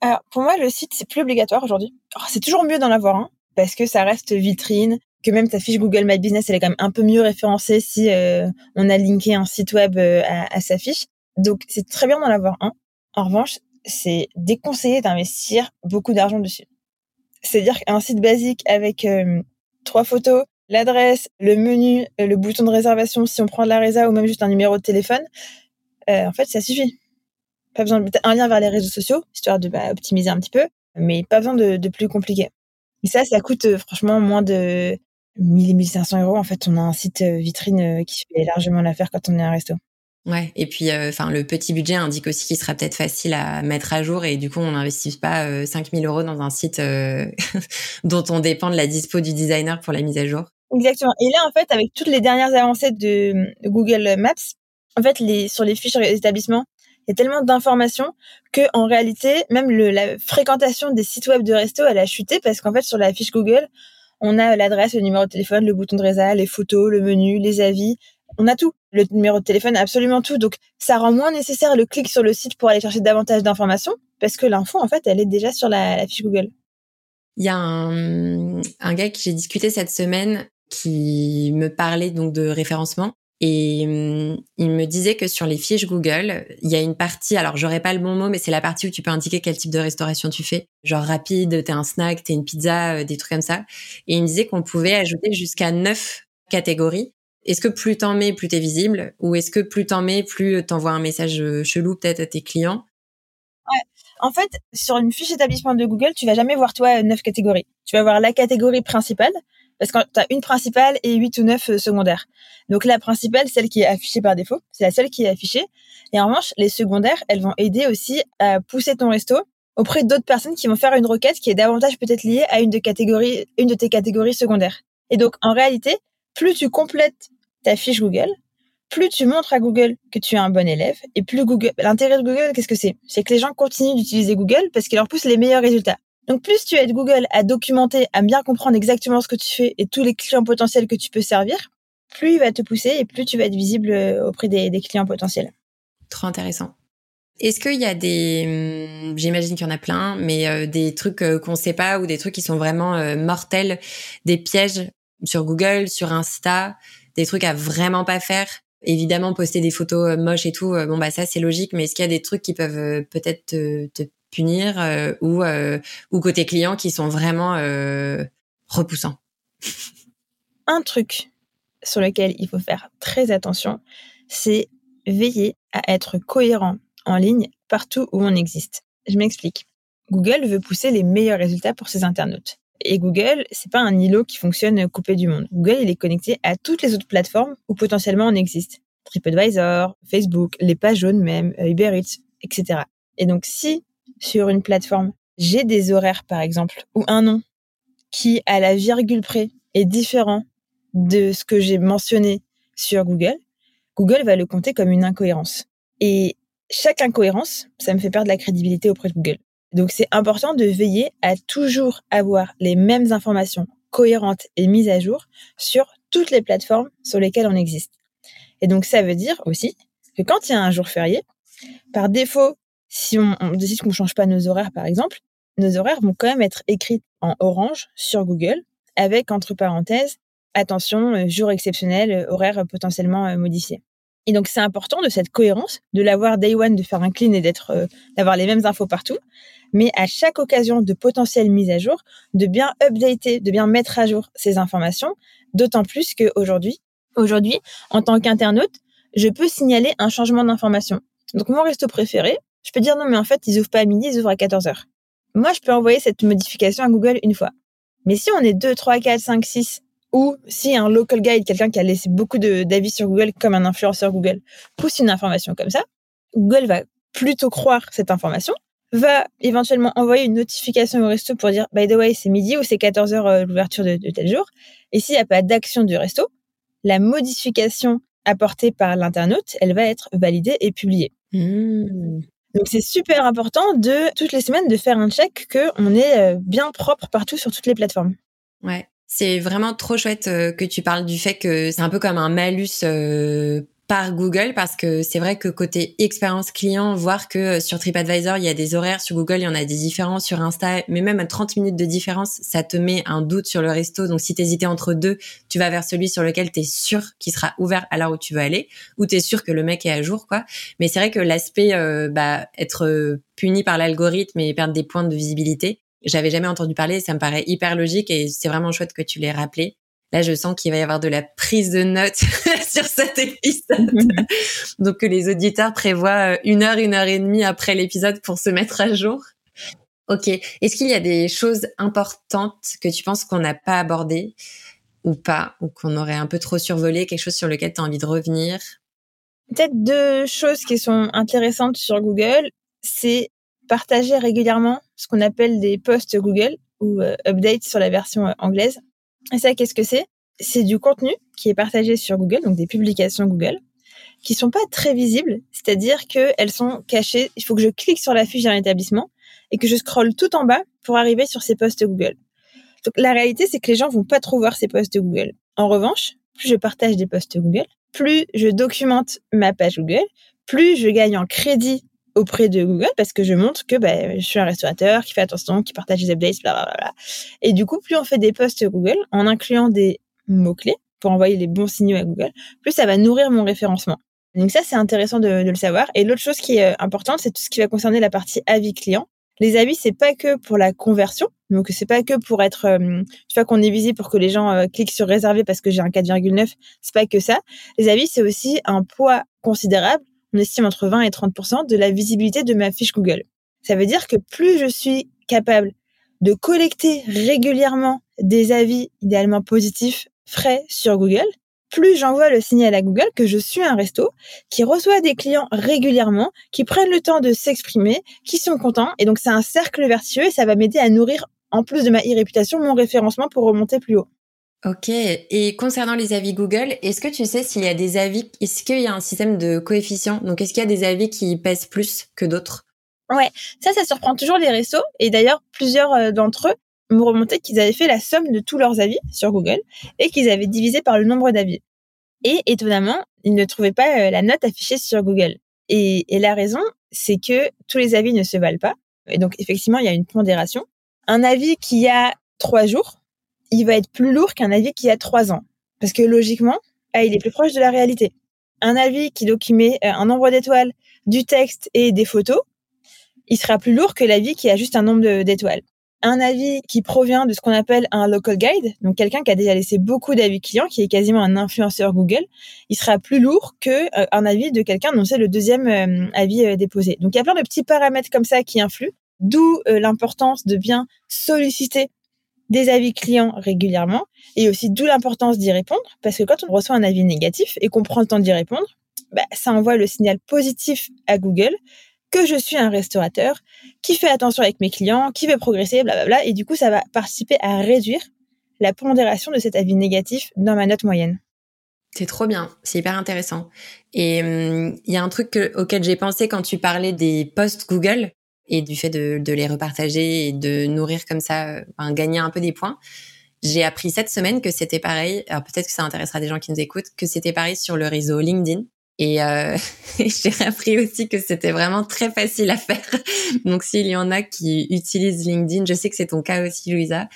Alors, pour moi, le site, c'est plus obligatoire aujourd'hui. C'est toujours mieux d'en avoir un, parce que ça reste vitrine, que même ta fiche Google My Business, elle est quand même un peu mieux référencée si euh, on a linké un site web à, à, sa fiche. Donc, c'est très bien d'en avoir un. En revanche, c'est déconseillé d'investir beaucoup d'argent dessus. C'est-à-dire qu'un site basique avec trois photos, l'adresse, le menu, euh, le bouton de réservation si on prend de la résa ou même juste un numéro de téléphone, euh, en fait, ça suffit. Pas besoin de un lien vers les réseaux sociaux, histoire de bah, optimiser un petit peu, mais pas besoin de, plus compliqué. Et ça, ça coûte euh, franchement moins de 1000 et 1500 euros. En fait, on a un site vitrine qui fait largement l'affaire quand on est un resto. Ouais, et puis euh, enfin le petit budget indique aussi qu'il sera peut-être facile à mettre à jour et du coup on n'investit pas euh, 5000 euros dans un site euh, dont on dépend de la dispo du designer pour la mise à jour. Exactement. Et là en fait avec toutes les dernières avancées de Google Maps, en fait les sur les fiches d'établissement, il y a tellement d'informations que en réalité même le, la fréquentation des sites web de resto elle a chuté parce qu'en fait sur la fiche Google on a l'adresse, le numéro de téléphone, le bouton de résa, les photos, le menu, les avis, on a tout. Le numéro de téléphone, absolument tout. Donc, ça rend moins nécessaire le clic sur le site pour aller chercher davantage d'informations parce que l'info, en fait, elle est déjà sur la, fiche Google. Il y a un, un gars que j'ai discuté cette semaine qui me parlait donc de référencement et hum, il me disait que sur les fiches Google, il y a une partie, alors j'aurais pas le bon mot, mais c'est la partie où tu peux indiquer quel type de restauration tu fais. Genre rapide, t'es un snack, t'es une pizza, euh, des trucs comme ça. Et il me disait qu'on pouvait ajouter jusqu'à neuf catégories est-ce que plus t'en mets, plus t'es visible? Ou est-ce que plus t'en mets, plus t'envoies un message euh, chelou peut-être à tes clients? Ouais. En fait, sur une fiche établissement de Google, tu vas jamais voir toi neuf catégories. Tu vas voir la catégorie principale parce que tu as une principale et huit ou neuf euh, secondaires. Donc la principale, celle qui est affichée par défaut, c'est la seule qui est affichée. Et en revanche, les secondaires, elles vont aider aussi à pousser ton resto auprès d'autres personnes qui vont faire une requête qui est davantage peut-être liée à une de catégories, une de tes catégories secondaires. Et donc en réalité, plus tu complètes ta fiche Google, plus tu montres à Google que tu es un bon élève, et plus Google, l'intérêt de Google, qu'est-ce que c'est? C'est que les gens continuent d'utiliser Google parce qu'il leur pousse les meilleurs résultats. Donc plus tu aides Google à documenter, à bien comprendre exactement ce que tu fais et tous les clients potentiels que tu peux servir, plus il va te pousser et plus tu vas être visible euh, auprès des, clients potentiels. Trop intéressant. Est-ce qu'il y a des, hum, j'imagine qu'il y en a plein, mais euh, des trucs euh, qu'on sait pas ou des trucs qui sont vraiment mortels, des pièges sur Google, sur Insta, des trucs à vraiment pas faire? Évidemment, poster des photos moches et tout, bon bah ça c'est logique, mais est-ce qu'il y a des trucs qui peuvent peut-être te, punir ou ou côté client qui sont vraiment repoussants Un truc sur lequel il faut faire très attention, c'est veiller à être cohérent en ligne partout où on existe. Je m'explique. Google veut pousser les meilleurs résultats pour ses internautes. Et Google, c'est pas un îlot qui fonctionne coupé du monde. Google, il est connecté à toutes les autres plateformes où potentiellement on existe. TripAdvisor, Facebook, les pages jaunes même, euh, Uber Eats, etc. Et donc, si sur une plateforme, j'ai des horaires, par exemple, ou un nom qui, à la virgule près, est différent de ce que j'ai mentionné sur Google, Google va le compter comme une incohérence. Et chaque incohérence, ça me fait perdre la crédibilité auprès de Google. Donc c'est important de veiller à toujours avoir les mêmes informations cohérentes et mises à jour sur toutes les plateformes sur lesquelles on existe. Et donc ça veut dire aussi que quand il y a un jour férié, par défaut, si on, décide qu'on ne change pas nos horaires par exemple, nos horaires vont quand même être écrits en orange sur Google avec entre parenthèses attention, euh, jour exceptionnel, euh, horaire potentiellement euh, modifié. Et donc c'est important de cette cohérence, de l'avoir day one, de faire un clean et d'avoir les mêmes infos partout mais à chaque occasion de potentielle mise à jour, de bien updater, de bien mettre à jour ces informations, d'autant plus qu'aujourd'hui, aujourd'hui, en tant qu'internaute, je peux signaler un changement d'information. Donc mon resto préféré, je peux dire non, mais en fait, ils ouvrent pas à midi, ils ouvrent à 14 heures. Moi, je peux envoyer cette modification à Google une fois. Mais si on est 2, 3, 4, 5, 6, ou si un local guide, quelqu'un qui a laissé beaucoup d'avis sur Google, comme un influenceur Google, pousse une information comme ça, Google va plutôt croire cette information, va éventuellement envoyer une notification au resto pour dire, by the way, c'est midi ou c'est 14 heures euh, l'ouverture de, tel jour. Et s'il n'y a pas d'action du resto, la modification apportée par l'internaute, elle va être validée et publiée. Mmh. Donc c'est super important de toutes les semaines de faire un check que on est euh, bien propre partout sur toutes les plateformes. Ouais. C'est vraiment trop chouette euh, que tu parles du fait que c'est un peu comme un malus euh, par Google parce que c'est vrai que côté expérience client, voir que sur TripAdvisor, il y a des horaires, sur Google, il y en a des différences, sur Insta, mais même à 30 minutes de différence, ça te met un doute sur le resto. Donc si t'hésitais entre deux, tu vas vers celui sur lequel tu es sûr qu'il sera ouvert à l'heure où tu veux aller, ou tu es sûr que le mec est à jour, quoi. Mais c'est vrai que l'aspect euh, bah, être euh, puni par l'algorithme et perdre des points de visibilité, j'avais jamais entendu parler, ça me paraît hyper logique et c'est vraiment chouette que tu l'aies rappelé. Là, je sens qu'il va y avoir de la prise de notes sur cet épisode. Donc, que les auditeurs prévoient euh, une heure, une heure et demie après l'épisode pour se mettre à jour. Ok. Est-ce qu'il y a des choses importantes que tu penses qu'on n'a pas abordées ou pas, ou qu'on aurait un peu trop survolé, quelque chose sur lequel tu as envie de revenir? Peut-être deux choses qui sont intéressantes sur Google, c'est partager régulièrement ce qu'on appelle des posts Google ou euh, updates sur la version euh, anglaise. Et ça, qu'est-ce que c'est? C'est du contenu qui est partagé sur Google, donc des publications Google, qui sont pas très visibles, c'est-à-dire qu'elles sont cachées. Il faut que je clique sur la fiche d'un établissement et que je scrolle tout en bas pour arriver sur ces posts Google. Donc la réalité, c'est que les gens vont pas trop voir ces posts Google. En revanche, plus je partage des posts Google, plus je documente ma page Google, plus je gagne en crédit auprès de Google parce que je montre que bah, je suis un restaurateur qui fait attention, qui partage des updates, bla Et du coup, plus on fait des posts Google en incluant des mots-clés pour envoyer les bons signaux à Google, plus ça va nourrir mon référencement. Donc ça, c'est intéressant de, le savoir. Et l'autre chose qui est euh, importante, c'est tout ce qui va concerner la partie avis client. Les avis, c'est pas que pour la conversion, donc c'est pas que pour être, euh, tu vois, qu'on est visible pour que les gens euh, cliquent sur réserver parce que j'ai un 4,9. C'est pas que ça. Les avis, c'est aussi un poids considérable on estime entre 20 et 30% de la visibilité de ma fiche Google. Ça veut dire que plus je suis capable de collecter régulièrement des avis idéalement positifs frais sur Google, plus j'envoie le signal à Google que je suis un resto qui reçoit des clients régulièrement, qui prennent le temps de s'exprimer, qui sont contents. Et donc c'est un cercle vertueux et ça va m'aider à nourrir, en plus de ma e-réputation, mon référencement pour remonter plus haut. Ok. Et concernant les avis Google, est-ce que tu sais s'il y a des avis, est-ce qu'il y a un système de coefficient Donc, est-ce qu'il y a des avis qui pèsent plus que d'autres? Ouais, ça, ça surprend toujours les restos. Et d'ailleurs, plusieurs euh, d'entre eux m'ont remonté qu'ils avaient fait la somme de tous leurs avis sur Google et qu'ils avaient divisé par le nombre d'avis. Et étonnamment, ils ne trouvaient pas euh, la note affichée sur Google. Et la raison, c'est que tous les avis ne se valent pas. Et donc, effectivement, il y a une pondération. Un avis qui a trois jours, il va être plus lourd qu'un avis qui a trois ans. Parce que logiquement, ah, il est plus proche de la réalité. Un avis qui, donc, met euh, un nombre d'étoiles, du texte et des photos, il sera plus lourd que l'avis qui a juste un nombre d'étoiles. Un avis qui provient de ce qu'on appelle un local guide, donc quelqu'un qui a déjà laissé beaucoup d'avis clients, qui est quasiment un influenceur Google, il sera plus lourd que euh, un avis de quelqu'un dont c'est le deuxième euh, avis déposé. Donc il y a plein de petits paramètres comme ça qui influent, d'où l'importance de bien solliciter des avis clients régulièrement et aussi d'où l'importance d'y répondre parce que quand on reçoit un avis négatif et qu'on prend le temps d'y répondre, bah, ça envoie le signal positif à Google que je suis un restaurateur qui fait attention avec mes clients, qui veut progresser, blablabla, et du coup ça va participer à réduire la pondération de cet avis négatif dans ma note moyenne. C'est trop bien, c'est hyper intéressant. Et hum, il y a un truc auquel j'ai pensé quand tu parlais des posts Google et du fait de, de, les repartager et de nourrir comme ça, euh, enfin, gagner un peu des points. J'ai appris cette semaine que c'était pareil. Alors peut-être que ça intéressera des gens qui nous écoutent, que c'était pareil sur le réseau LinkedIn. Et euh, j'ai appris aussi que c'était vraiment très facile à faire. Donc s'il y en a qui utilisent LinkedIn, je sais que c'est ton cas aussi, Louisa.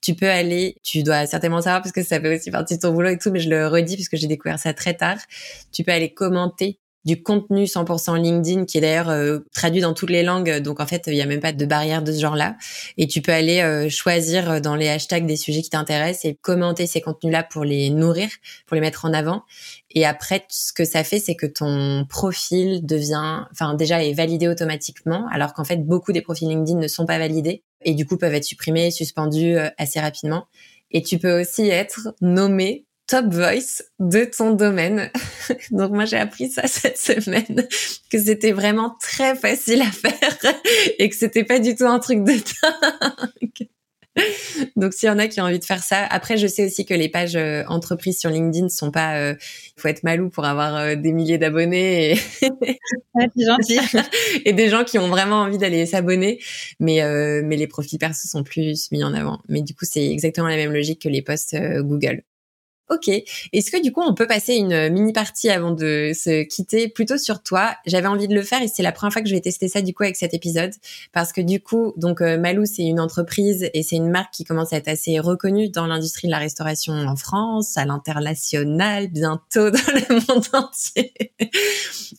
Tu peux aller, tu dois certainement savoir parce que ça fait aussi partie de ton boulot et tout, mais je le redis parce que j'ai découvert ça très tard. Tu peux aller commenter du contenu 100% LinkedIn qui est d'ailleurs euh, traduit dans toutes les langues. Donc en fait, il y a même pas de barrière de ce genre-là. Et tu peux aller euh, choisir dans les hashtags des sujets qui t'intéressent et commenter ces contenus-là pour les nourrir, pour les mettre en avant. Et après, ce que ça fait, c'est que ton profil devient, enfin déjà est validé automatiquement, alors qu'en fait beaucoup des profils LinkedIn ne sont pas validés et du coup peuvent être supprimés, suspendus euh, assez rapidement. Et tu peux aussi être nommé top voice de ton domaine. Donc moi j'ai appris ça cette semaine que c'était vraiment très facile à faire et que c'était pas du tout un truc de dingue. Donc s'il y en a qui ont envie de faire ça, après je sais aussi que les pages euh, entreprises sur LinkedIn sont pas, il euh, faut être malou pour avoir euh, des milliers d'abonnés et gentil. et des gens qui ont vraiment envie d'aller s'abonner, mais mais les profils perso sont plus mis en avant. Mais du coup c'est exactement la même logique que les posts Google. Ok. Est-ce que du coup on peut passer une mini partie avant de se quitter plutôt sur toi? J'avais envie de le faire et c'est la première fois que je vais tester ça du coup avec cet épisode parce que du coup donc euh, Malou c'est une entreprise et c'est une marque qui commence à être assez reconnue dans l'industrie de la restauration en France, à l'international, bientôt dans le monde entier.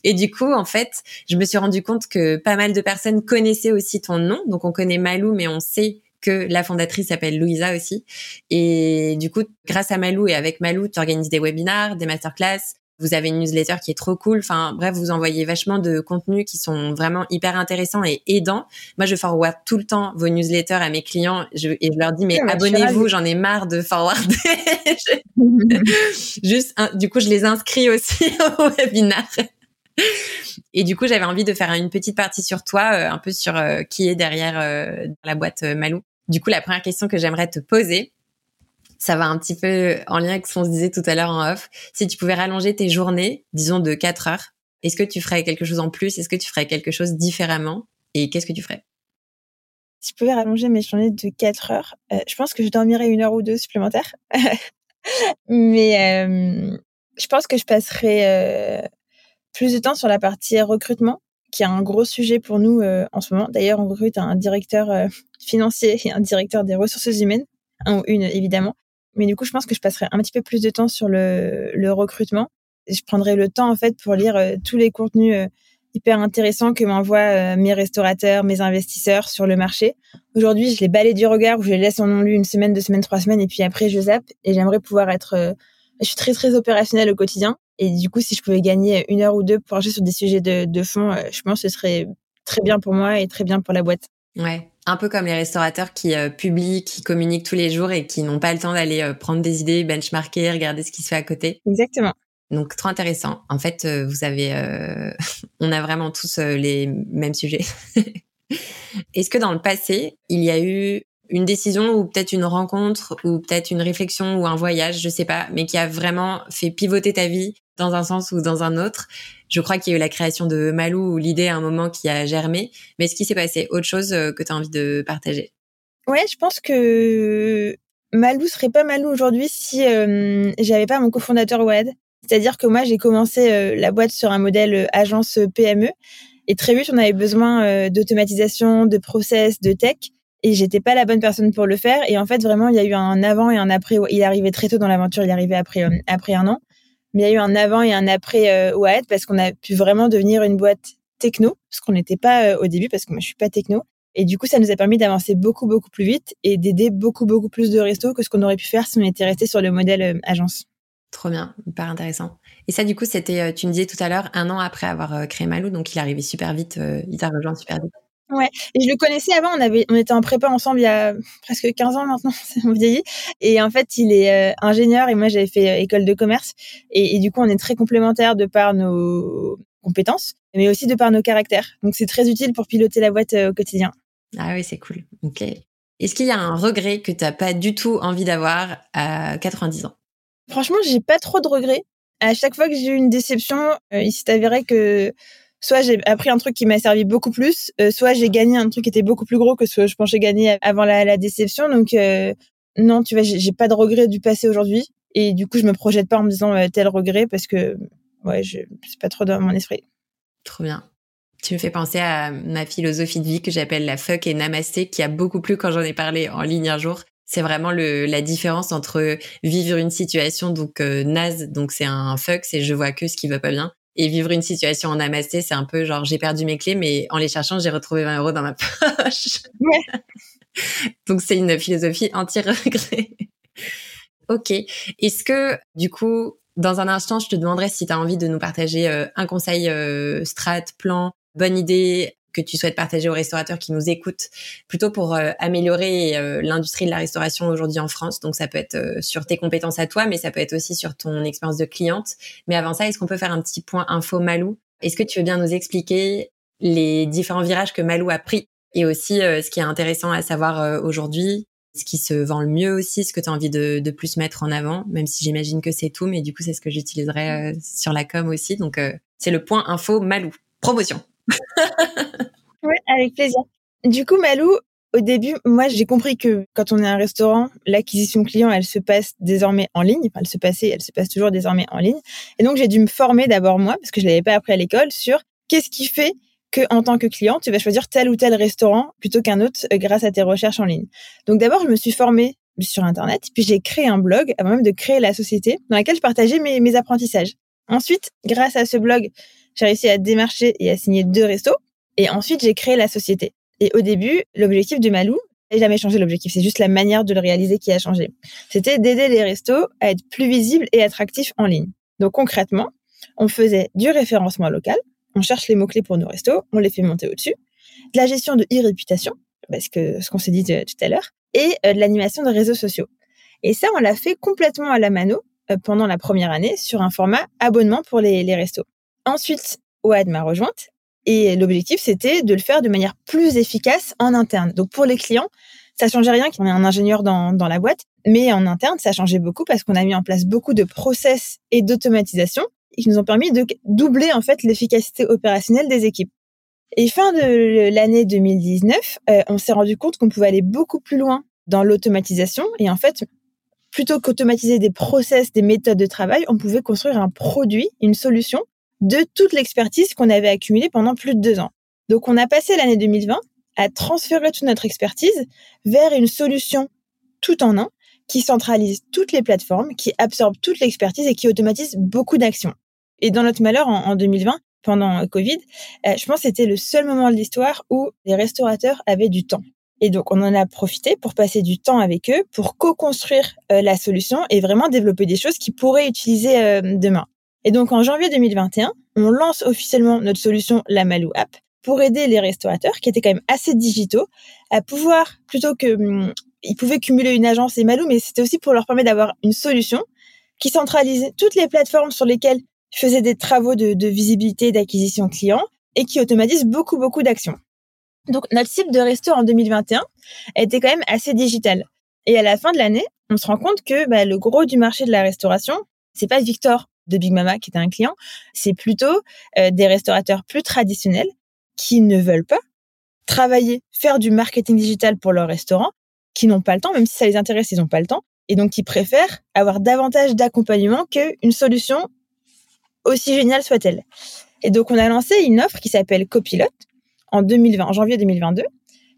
Et du coup en fait je me suis rendu compte que pas mal de personnes connaissaient aussi ton nom. Donc on connaît Malou mais on sait que la fondatrice s'appelle Louisa aussi. Et du coup, grâce à Malou et avec Malou, tu organises des webinars, des masterclass. Vous avez une newsletter qui est trop cool. Enfin, bref, vous envoyez vachement de contenus qui sont vraiment hyper intéressants et aidants. Moi, je forward tout le temps vos newsletters à mes clients et je leur dis, mais abonnez-vous, j'en ai marre de forwarder. Juste, du coup, je les inscris aussi au webinar. Et du coup, j'avais envie de faire une petite partie sur toi, euh, un peu sur euh, qui est derrière euh, la boîte Malou. Du coup, la première question que j'aimerais te poser, ça va un petit peu en lien avec ce qu'on se disait tout à l'heure en off. Si tu pouvais rallonger tes journées, disons de 4 heures, est-ce que tu ferais quelque chose en plus? Est-ce que tu ferais quelque chose différemment? Et qu'est-ce que tu ferais? Si je pouvais rallonger mes journées de 4 heures, euh, je pense que je dormirais une heure ou deux supplémentaires. Mais euh, je pense que je passerais euh, plus de temps sur la partie recrutement qui est un gros sujet pour nous en ce moment. D'ailleurs, on recrute un directeur financier et un directeur des ressources humaines, un ou une évidemment. Mais du coup, je pense que je passerai un petit peu plus de temps sur le, recrutement. Je prendrai le temps en fait pour lire euh, tous les contenus hyper intéressants que m'envoient mes restaurateurs, mes investisseurs sur le marché. Aujourd'hui, je les balaye du regard ou je les laisse en non lu une semaine, deux semaines, trois semaines et puis après je zappe. Et j'aimerais pouvoir être je suis très très opérationnelle au quotidien et du coup si je pouvais gagner une heure ou deux pour agir sur des sujets de, de fond, euh, je pense que ce serait très bien pour moi et très bien pour la boîte. Ouais, un peu comme les restaurateurs qui euh, publient, qui communiquent tous les jours et qui n'ont pas le temps d'aller euh, prendre des idées, benchmarker, regarder ce qui se fait à côté. Exactement. Donc trop intéressant. En fait, vous avez, on a vraiment tous les mêmes sujets. Est-ce que dans le passé, il y a eu une décision ou peut-être une rencontre ou peut-être une réflexion ou un voyage, je sais pas, mais qui a vraiment fait pivoter ta vie dans un sens ou dans un autre. Je crois qu'il y a eu la création de Malou ou l'idée à un moment qui a germé. Mais est-ce qu'il s'est passé autre chose euh, que tu as envie de partager? Ouais, je pense que Malou serait pas Malou aujourd'hui si euh, j'avais pas mon cofondateur Wad. C'est-à-dire que moi, j'ai commencé euh, la boîte sur un modèle agence PME. Et très vite, on avait besoin d'automatisation, de process, de tech et j'étais pas la bonne personne pour le faire. Et en fait, vraiment, il y a eu un avant et un après. Il est arrivé très tôt dans l'aventure, il est arrivé après, euh, après un an. Mais il y a eu un avant et un après euh, OAED parce qu'on a pu vraiment devenir une boîte techno, parce qu'on n'était pas euh, au début, parce que moi, je suis pas techno. Et du coup, ça nous a permis d'avancer beaucoup, beaucoup plus vite et d'aider beaucoup, beaucoup plus de restos que ce qu'on aurait pu faire si on était resté sur le modèle euh, agence. Trop bien, hyper intéressant. Et ça, du coup, c'était, tu me disais tout à l'heure, un an après avoir créé Malou, donc il arrivé super vite, il t'a rejoint super vite. Ouais, et je le connaissais avant, on avait on était en prépa ensemble il y a presque 15 ans maintenant, on vieillit. Et en fait, il est euh, ingénieur et moi j'avais fait euh, école de commerce et, du coup, on est très complémentaires de par nos compétences, mais aussi de par nos caractères. Donc c'est très utile pour piloter la boîte euh, au quotidien. Ah oui, c'est cool. OK. Est-ce qu'il y a un regret que tu n'as pas du tout envie d'avoir à 90 ans? Franchement, j'ai pas trop de regrets. À chaque fois que j'ai eu une déception, il s'est avéré que soit j'ai appris un truc qui m'a servi beaucoup plus, euh, soit j'ai gagné un truc qui était beaucoup plus gros que ce que je pensais gagner avant la, déception. Donc euh, non, tu vois, j'ai pas de regret du passé aujourd'hui. Et du coup, je me projette pas en me disant euh, tel regret parce que ouais, c'est pas trop dans mon esprit. Trop bien. Tu me fais penser à ma philosophie de vie que j'appelle la fuck et namasté, qui a beaucoup plu quand j'en ai parlé en ligne un jour. C'est vraiment le, la différence entre vivre une situation donc naze, donc c'est un fuck, c'est je vois que ce qui va pas bien, Et vivre une situation en namasté, c'est un peu genre j'ai perdu mes clés, mais en les cherchant, j'ai retrouvé 20 euros dans ma poche. Ouais. Donc c'est une philosophie anti-regret. ok. Est-ce que du coup, dans un instant, je te demanderai si tu as envie de nous partager euh, un conseil euh, strat, plan, bonne idée que tu souhaites partager aux restaurateurs qui nous écoutent, plutôt pour euh, améliorer euh, l'industrie de la restauration aujourd'hui en France. Donc ça peut être euh, sur tes compétences à toi, mais ça peut être aussi sur ton expérience de cliente. Mais avant ça, est-ce qu'on peut faire un petit point info Malou? Est-ce que tu veux bien nous expliquer les différents virages que Malou a pris et aussi ce qui est intéressant à savoir aujourd'hui, ce qui se vend le mieux aussi, ce que tu as envie de, de, plus mettre en avant, même si j'imagine que c'est tout, mais du coup c'est ce que j'utiliserai sur la com aussi. Donc c'est le point info Malou. Promotion. oui, avec plaisir. Du coup, Malou, au début, moi, j'ai compris que quand on est un restaurant, l'acquisition client, elle se passe désormais en ligne. Enfin, elle se passait, elle se passe toujours désormais en ligne. Et donc, j'ai dû me former d'abord moi, parce que je l'avais pas appris à l'école, sur qu'est-ce qui fait que, en tant que client, tu vas choisir tel ou tel restaurant plutôt qu'un autre euh, grâce à tes recherches en ligne. Donc, d'abord, je me suis formée sur Internet, puis j'ai créé un blog avant même de créer la société dans laquelle je partageais mes, mes apprentissages. Ensuite, grâce à ce blog, j'ai réussi à démarcher et à signer deux restos. Et ensuite, j'ai créé la société. Et au début, l'objectif de Malou n'a jamais changé l'objectif. C'est juste la manière de le réaliser qui a changé. C'était d'aider les restos à être plus visibles et attractifs en ligne. Donc concrètement, on faisait du référencement local. On cherche les mots-clés pour nos restos. On les fait monter au-dessus. De la gestion de e-réputation, parce que ce qu'on s'est dit tout à l'heure, et euh, de l'animation de réseaux sociaux. Et ça, on l'a fait complètement à la mano euh, pendant la première année sur un format abonnement pour les, les restos. Ensuite, OAD m'a rejointe et l'objectif, c'était de le faire de manière plus efficace en interne. Donc pour les clients, ça changeait rien qu'on ait un ingénieur dans, dans la boîte, mais en interne, ça changeait beaucoup parce qu'on a mis en place beaucoup de process et d'automatisation qui nous ont permis de doubler en fait l'efficacité opérationnelle des équipes. Et fin de l'année 2019, euh, on s'est rendu compte qu'on pouvait aller beaucoup plus loin dans l'automatisation et en fait, plutôt qu'automatiser des process, des méthodes de travail, on pouvait construire un produit, une solution de toute l'expertise qu'on avait accumulée pendant plus de deux ans. Donc on a passé l'année 2020 à transférer toute notre expertise vers une solution tout en un qui centralise toutes les plateformes, qui absorbe toute l'expertise et qui automatise beaucoup d'actions. Et dans notre malheur en, 2020, pendant Covid, euh, je pense que c'était le seul moment de l'histoire où les restaurateurs avaient du temps. Et donc, on en a profité pour passer du temps avec eux, pour co-construire euh, la solution et vraiment développer des choses qu'ils pourraient utiliser euh, demain. Et donc en janvier 2021, on lance officiellement notre solution la Malou App pour aider les restaurateurs qui étaient quand même assez digitaux à pouvoir plutôt que hum, ils pouvaient cumuler une agence et Malou, mais c'était aussi pour leur permettre d'avoir une solution qui centralisait toutes les plateformes sur lesquelles ils faisaient des travaux de, visibilité, d'acquisition client et qui automatise beaucoup beaucoup d'actions. Donc notre cible de resto en 2021 était quand même assez digital. Et à la fin de l'année, on se rend compte que bah, le gros du marché de la restauration, c'est pas Victor de Big Mama qui était un client, c'est plutôt euh, des restaurateurs plus traditionnels qui ne veulent pas travailler, faire du marketing digital pour leur restaurant, qui n'ont pas le temps, même si ça les intéresse, ils n'ont pas le temps, et donc qui préfèrent avoir davantage d'accompagnement qu'une solution aussi géniale soit-elle. Et donc on a lancé une offre qui s'appelle Copilot en 2020, en janvier 2022,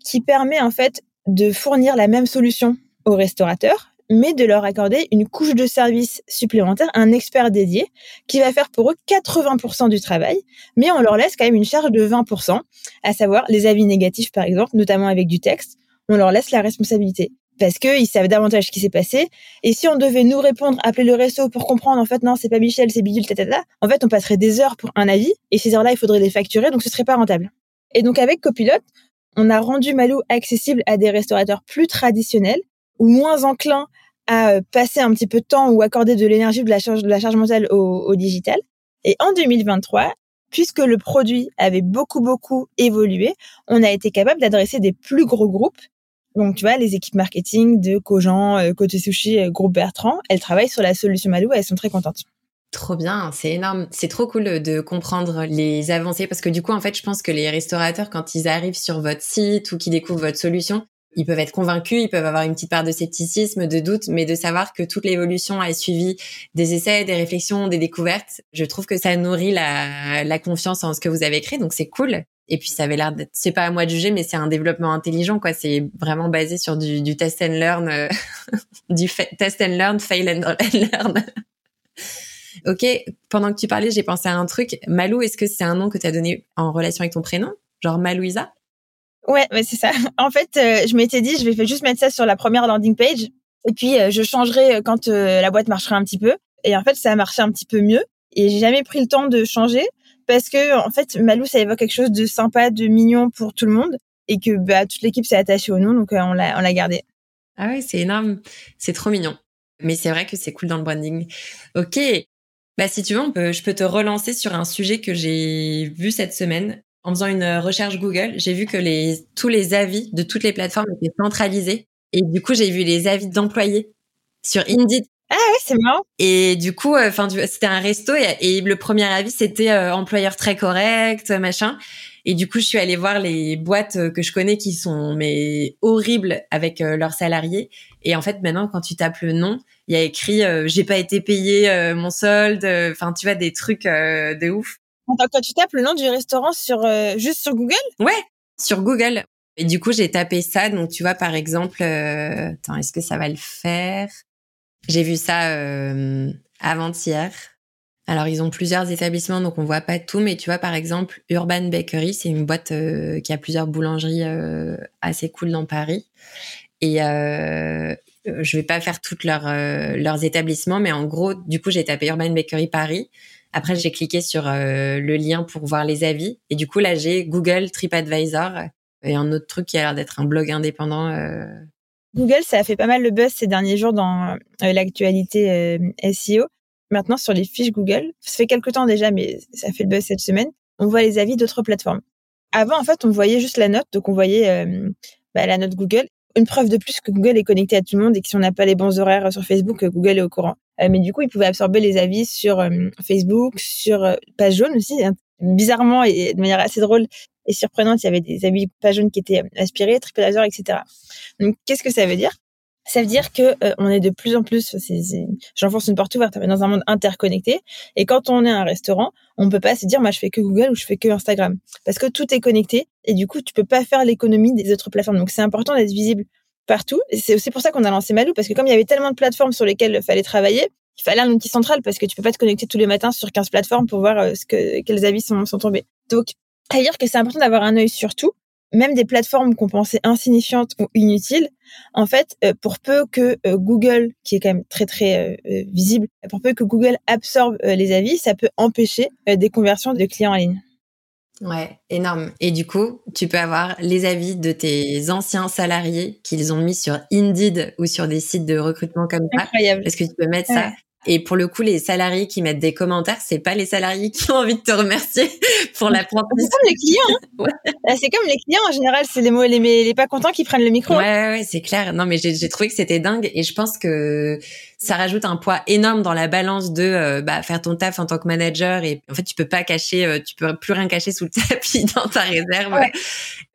qui permet en fait de fournir la même solution aux restaurateurs mais de leur accorder une couche de service supplémentaire, un expert dédié qui va faire pour eux 80% du travail, mais on leur laisse quand même une charge de 20%, à savoir les avis négatifs par exemple, notamment avec du texte, on leur laisse la responsabilité parce qu'ils savent davantage ce qui s'est passé. Et si on devait nous répondre, appeler le resto pour comprendre, en fait, non, c'est pas Michel, c'est Bidule, tata, en fait, on passerait des heures pour un avis, et ces heures-là, il faudrait les facturer, donc ce serait pas rentable. Et donc, avec Copilot, on a rendu Malou accessible à des restaurateurs plus traditionnels, ou moins enclin à euh, passer un petit peu de temps ou accorder de l'énergie de la charge, de la charge mentale au, au digital. Et en 2023, puisque le produit avait beaucoup, beaucoup évolué, on a été capable d'adresser des plus gros groupes. Donc, tu vois, les équipes marketing de Cogent, euh, Côté Sushi, euh, Groupe Bertrand, elles travaillent sur la solution Malou et elles sont très contentes. Trop bien, c'est énorme. C'est trop cool de comprendre les avancées parce que du coup, en fait, je pense que les restaurateurs, quand ils arrivent sur votre site ou qu'ils découvrent votre solution, ils peuvent être convaincus, ils peuvent avoir une petite part de scepticisme, de doute, mais de savoir que toute l'évolution a suivi des essais, des réflexions, des découvertes, je trouve que ça nourrit la, la confiance en ce que vous avez créé, donc c'est cool. Et puis ça avait l'air d'être, c'est pas à moi de juger, mais c'est un développement intelligent, quoi. C'est vraiment basé sur du, du test and learn, euh, du test and learn, fail and learn. Ok, pendant que tu parlais, j'ai pensé à un truc. Malou, est-ce que c'est un nom que tu as donné en relation avec ton prénom? Genre Malouisa? Ouais, ouais c'est ça. En fait, euh, je m'étais dit, je vais juste mettre ça sur la première landing page. Et puis, euh, je changerai quand la boîte marchera un petit peu. Et en fait, ça a marché un petit peu mieux. Et j'ai jamais pris le temps de changer parce que, en fait, Malou, ça évoque quelque chose de sympa, de mignon pour tout le monde. Et que bah, toute l'équipe s'est attachée au nom, donc on l'a on l'a gardé. Ah ouais, c'est énorme. C'est trop mignon. Mais c'est vrai que c'est cool dans le branding. Ok. Bah, si tu veux, on peut, je peux te relancer sur un sujet que j'ai vu cette semaine. En faisant une recherche Google, j'ai vu que les, tous les avis de toutes les plateformes étaient centralisés. Et du coup, j'ai vu les avis d'employés sur Indeed. Ah ouais, c'est marrant. Et du coup, euh, enfin, c'était un resto et, le premier avis c'était euh, employeur très correct, machin. Et du coup, je suis allée voir les boîtes euh, que je connais qui sont mais horribles avec euh, leurs salariés. Et en fait, maintenant, quand tu tapes le nom, il y a écrit euh, j'ai pas été payé mon solde. Enfin, tu vois des trucs de ouf. Quand tu tapes le nom du restaurant sur juste sur Google? Ouais, sur Google. Et du coup, j'ai tapé ça. Donc, tu vois, par exemple, attends, est-ce que ça va le faire? J'ai vu ça avant-hier. Alors, ils ont plusieurs établissements, donc on voit pas tout, mais tu vois, par exemple, Urban Bakery, c'est une boîte euh, qui a plusieurs boulangeries euh, assez cool dans Paris. Et euh, je vais pas faire toutes leurs, euh, leurs établissements, mais en gros, du coup, j'ai tapé Urban Bakery Paris. Après, j'ai cliqué sur le lien pour voir les avis. Et du coup, là, j'ai Google TripAdvisor et un autre truc qui a l'air d'être un blog indépendant. Google, ça a fait pas mal le buzz ces derniers jours dans l'actualité SEO. Maintenant, sur les fiches Google, ça fait quelques temps déjà, mais ça fait le buzz cette semaine, on voit les avis d'autres plateformes. Avant, en fait, on voyait juste la note, donc on voyait euh, bah, la note Google. Une preuve de plus que Google est connecté à tout le monde et que si on n'a pas les bons horaires sur Facebook, Google est au courant. Euh, mais du coup, il pouvait absorber les avis sur euh, Facebook, sur page jaune aussi. Hein. Bizarrement et de manière assez drôle et surprenante, il y avait des avis page jaune qui étaient aspirés, TripAdvisor, etc. Donc, qu'est-ce que ça veut dire? Ça veut dire que euh, on est de plus en plus, j'enfonce une porte ouverte, mais dans un monde interconnecté. Et quand on est un restaurant, on peut pas se dire, moi, je fais que Google ou je fais que Instagram, parce que tout est connecté. Et du coup, tu peux pas faire l'économie des autres plateformes. Donc, c'est important d'être visible partout. C'est aussi pour ça qu'on a lancé Malou, parce que comme il y avait tellement de plateformes sur lesquelles il fallait travailler, il fallait un outil central parce que tu peux pas te connecter tous les matins sur 15 plateformes pour voir euh, ce que, quels avis sont, sont tombés. Donc, veut dire que c'est important d'avoir un œil sur tout même des plateformes qu'on pensait insignifiantes ou inutiles, en fait, euh, pour peu que euh, Google, qui est quand même très très visible, pour peu que Google absorbe les avis, ça peut empêcher des conversions de clients en ligne. Ouais, énorme. Et du coup, tu peux avoir les avis de tes anciens salariés qu'ils ont mis sur Indeed ou sur des sites de recrutement comme ça. Incroyable. Parce que tu peux mettre ça et pour le coup, les salariés qui mettent des commentaires, c'est pas les salariés qui ont envie de te remercier pour l'apprentissage. C'est comme les clients. Hein. ouais. C'est comme les clients en général, c'est les mots les, les pas contents qui prennent le micro. Ouais, ouais, c'est clair. Non, mais j'ai trouvé que c'était dingue et je pense que ça rajoute un poids énorme dans la balance de euh, bah, faire ton taf en tant que manager et en fait tu peux pas cacher, euh, tu peux plus rien cacher sous le tapis dans ta réserve.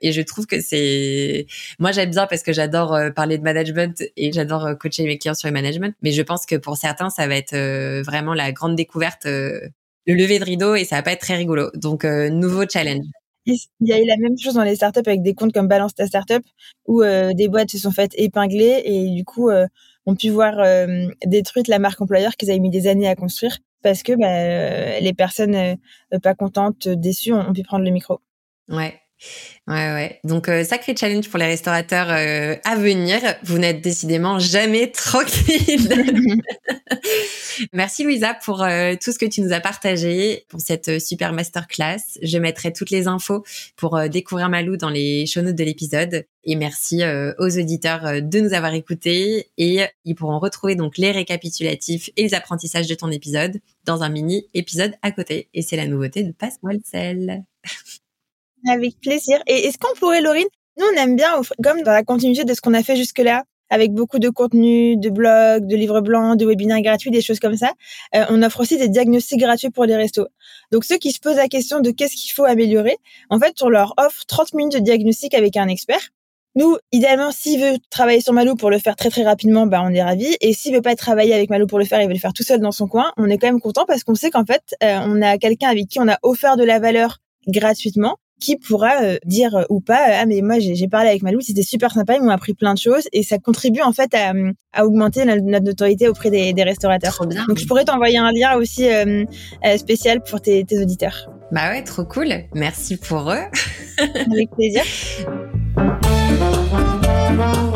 Et je trouve que c'est, moi j'aime bien parce que j'adore euh, parler de management et j'adore coacher mes clients sur le management, mais je pense que pour certains ça va être vraiment la grande découverte, le lever de rideau et ça va pas être très rigolo. Donc nouveau challenge. Il y a eu la même chose dans les startups avec des comptes comme Balance ta startup où des boîtes se sont faites épingler et du coup ont pu voir euh, détruite la marque employeur qu'ils avaient mis des années à construire parce que bah, les personnes euh, pas contentes, déçues, ont, pu prendre le micro. Ouais. Ouais, ouais. Donc, euh, sacré challenge pour les restaurateurs euh, à venir. Vous n'êtes décidément jamais tranquille. Merci Louisa pour euh, tout ce que tu nous as partagé, pour cette super masterclass. Je mettrai toutes les infos pour découvrir Malou dans les show notes de l'épisode. Et merci aux auditeurs de nous avoir écoutés. Et ils pourront retrouver donc les récapitulatifs et les apprentissages de ton épisode dans un mini épisode à côté. Et c'est la nouveauté de Passe-moi le sel. Avec plaisir. Et est-ce qu'on pourrait, Laurine, nous on aime bien, comme dans la continuité de ce qu'on a fait jusque-là, avec beaucoup de contenu, de blogs, de livres blancs, de webinaires gratuits, des choses comme ça. Euh, on offre aussi des diagnostics gratuits pour les restos. Donc ceux qui se posent la question de qu'est-ce qu'il faut améliorer, en fait, on leur offre 30 minutes de diagnostic avec un expert. Nous, idéalement, s'il veut travailler sur Malou pour le faire très très rapidement, bah on est ravis. Et s'il veut pas travailler avec Malou pour le faire, il veut le faire tout seul dans son coin, on est quand même content parce qu'on sait qu'en fait, euh, on a quelqu'un avec qui on a offert de la valeur gratuitement qui pourra dire ou pas ah mais moi j'ai parlé avec Malou c'était super sympa ils m'ont appris plein de choses et ça contribue en fait à, à augmenter notre, notoriété auprès des, des restaurateurs. Donc je pourrais t'envoyer un lien aussi spécial pour tes, tes auditeurs. Bah ouais trop cool. Merci pour eux. Avec plaisir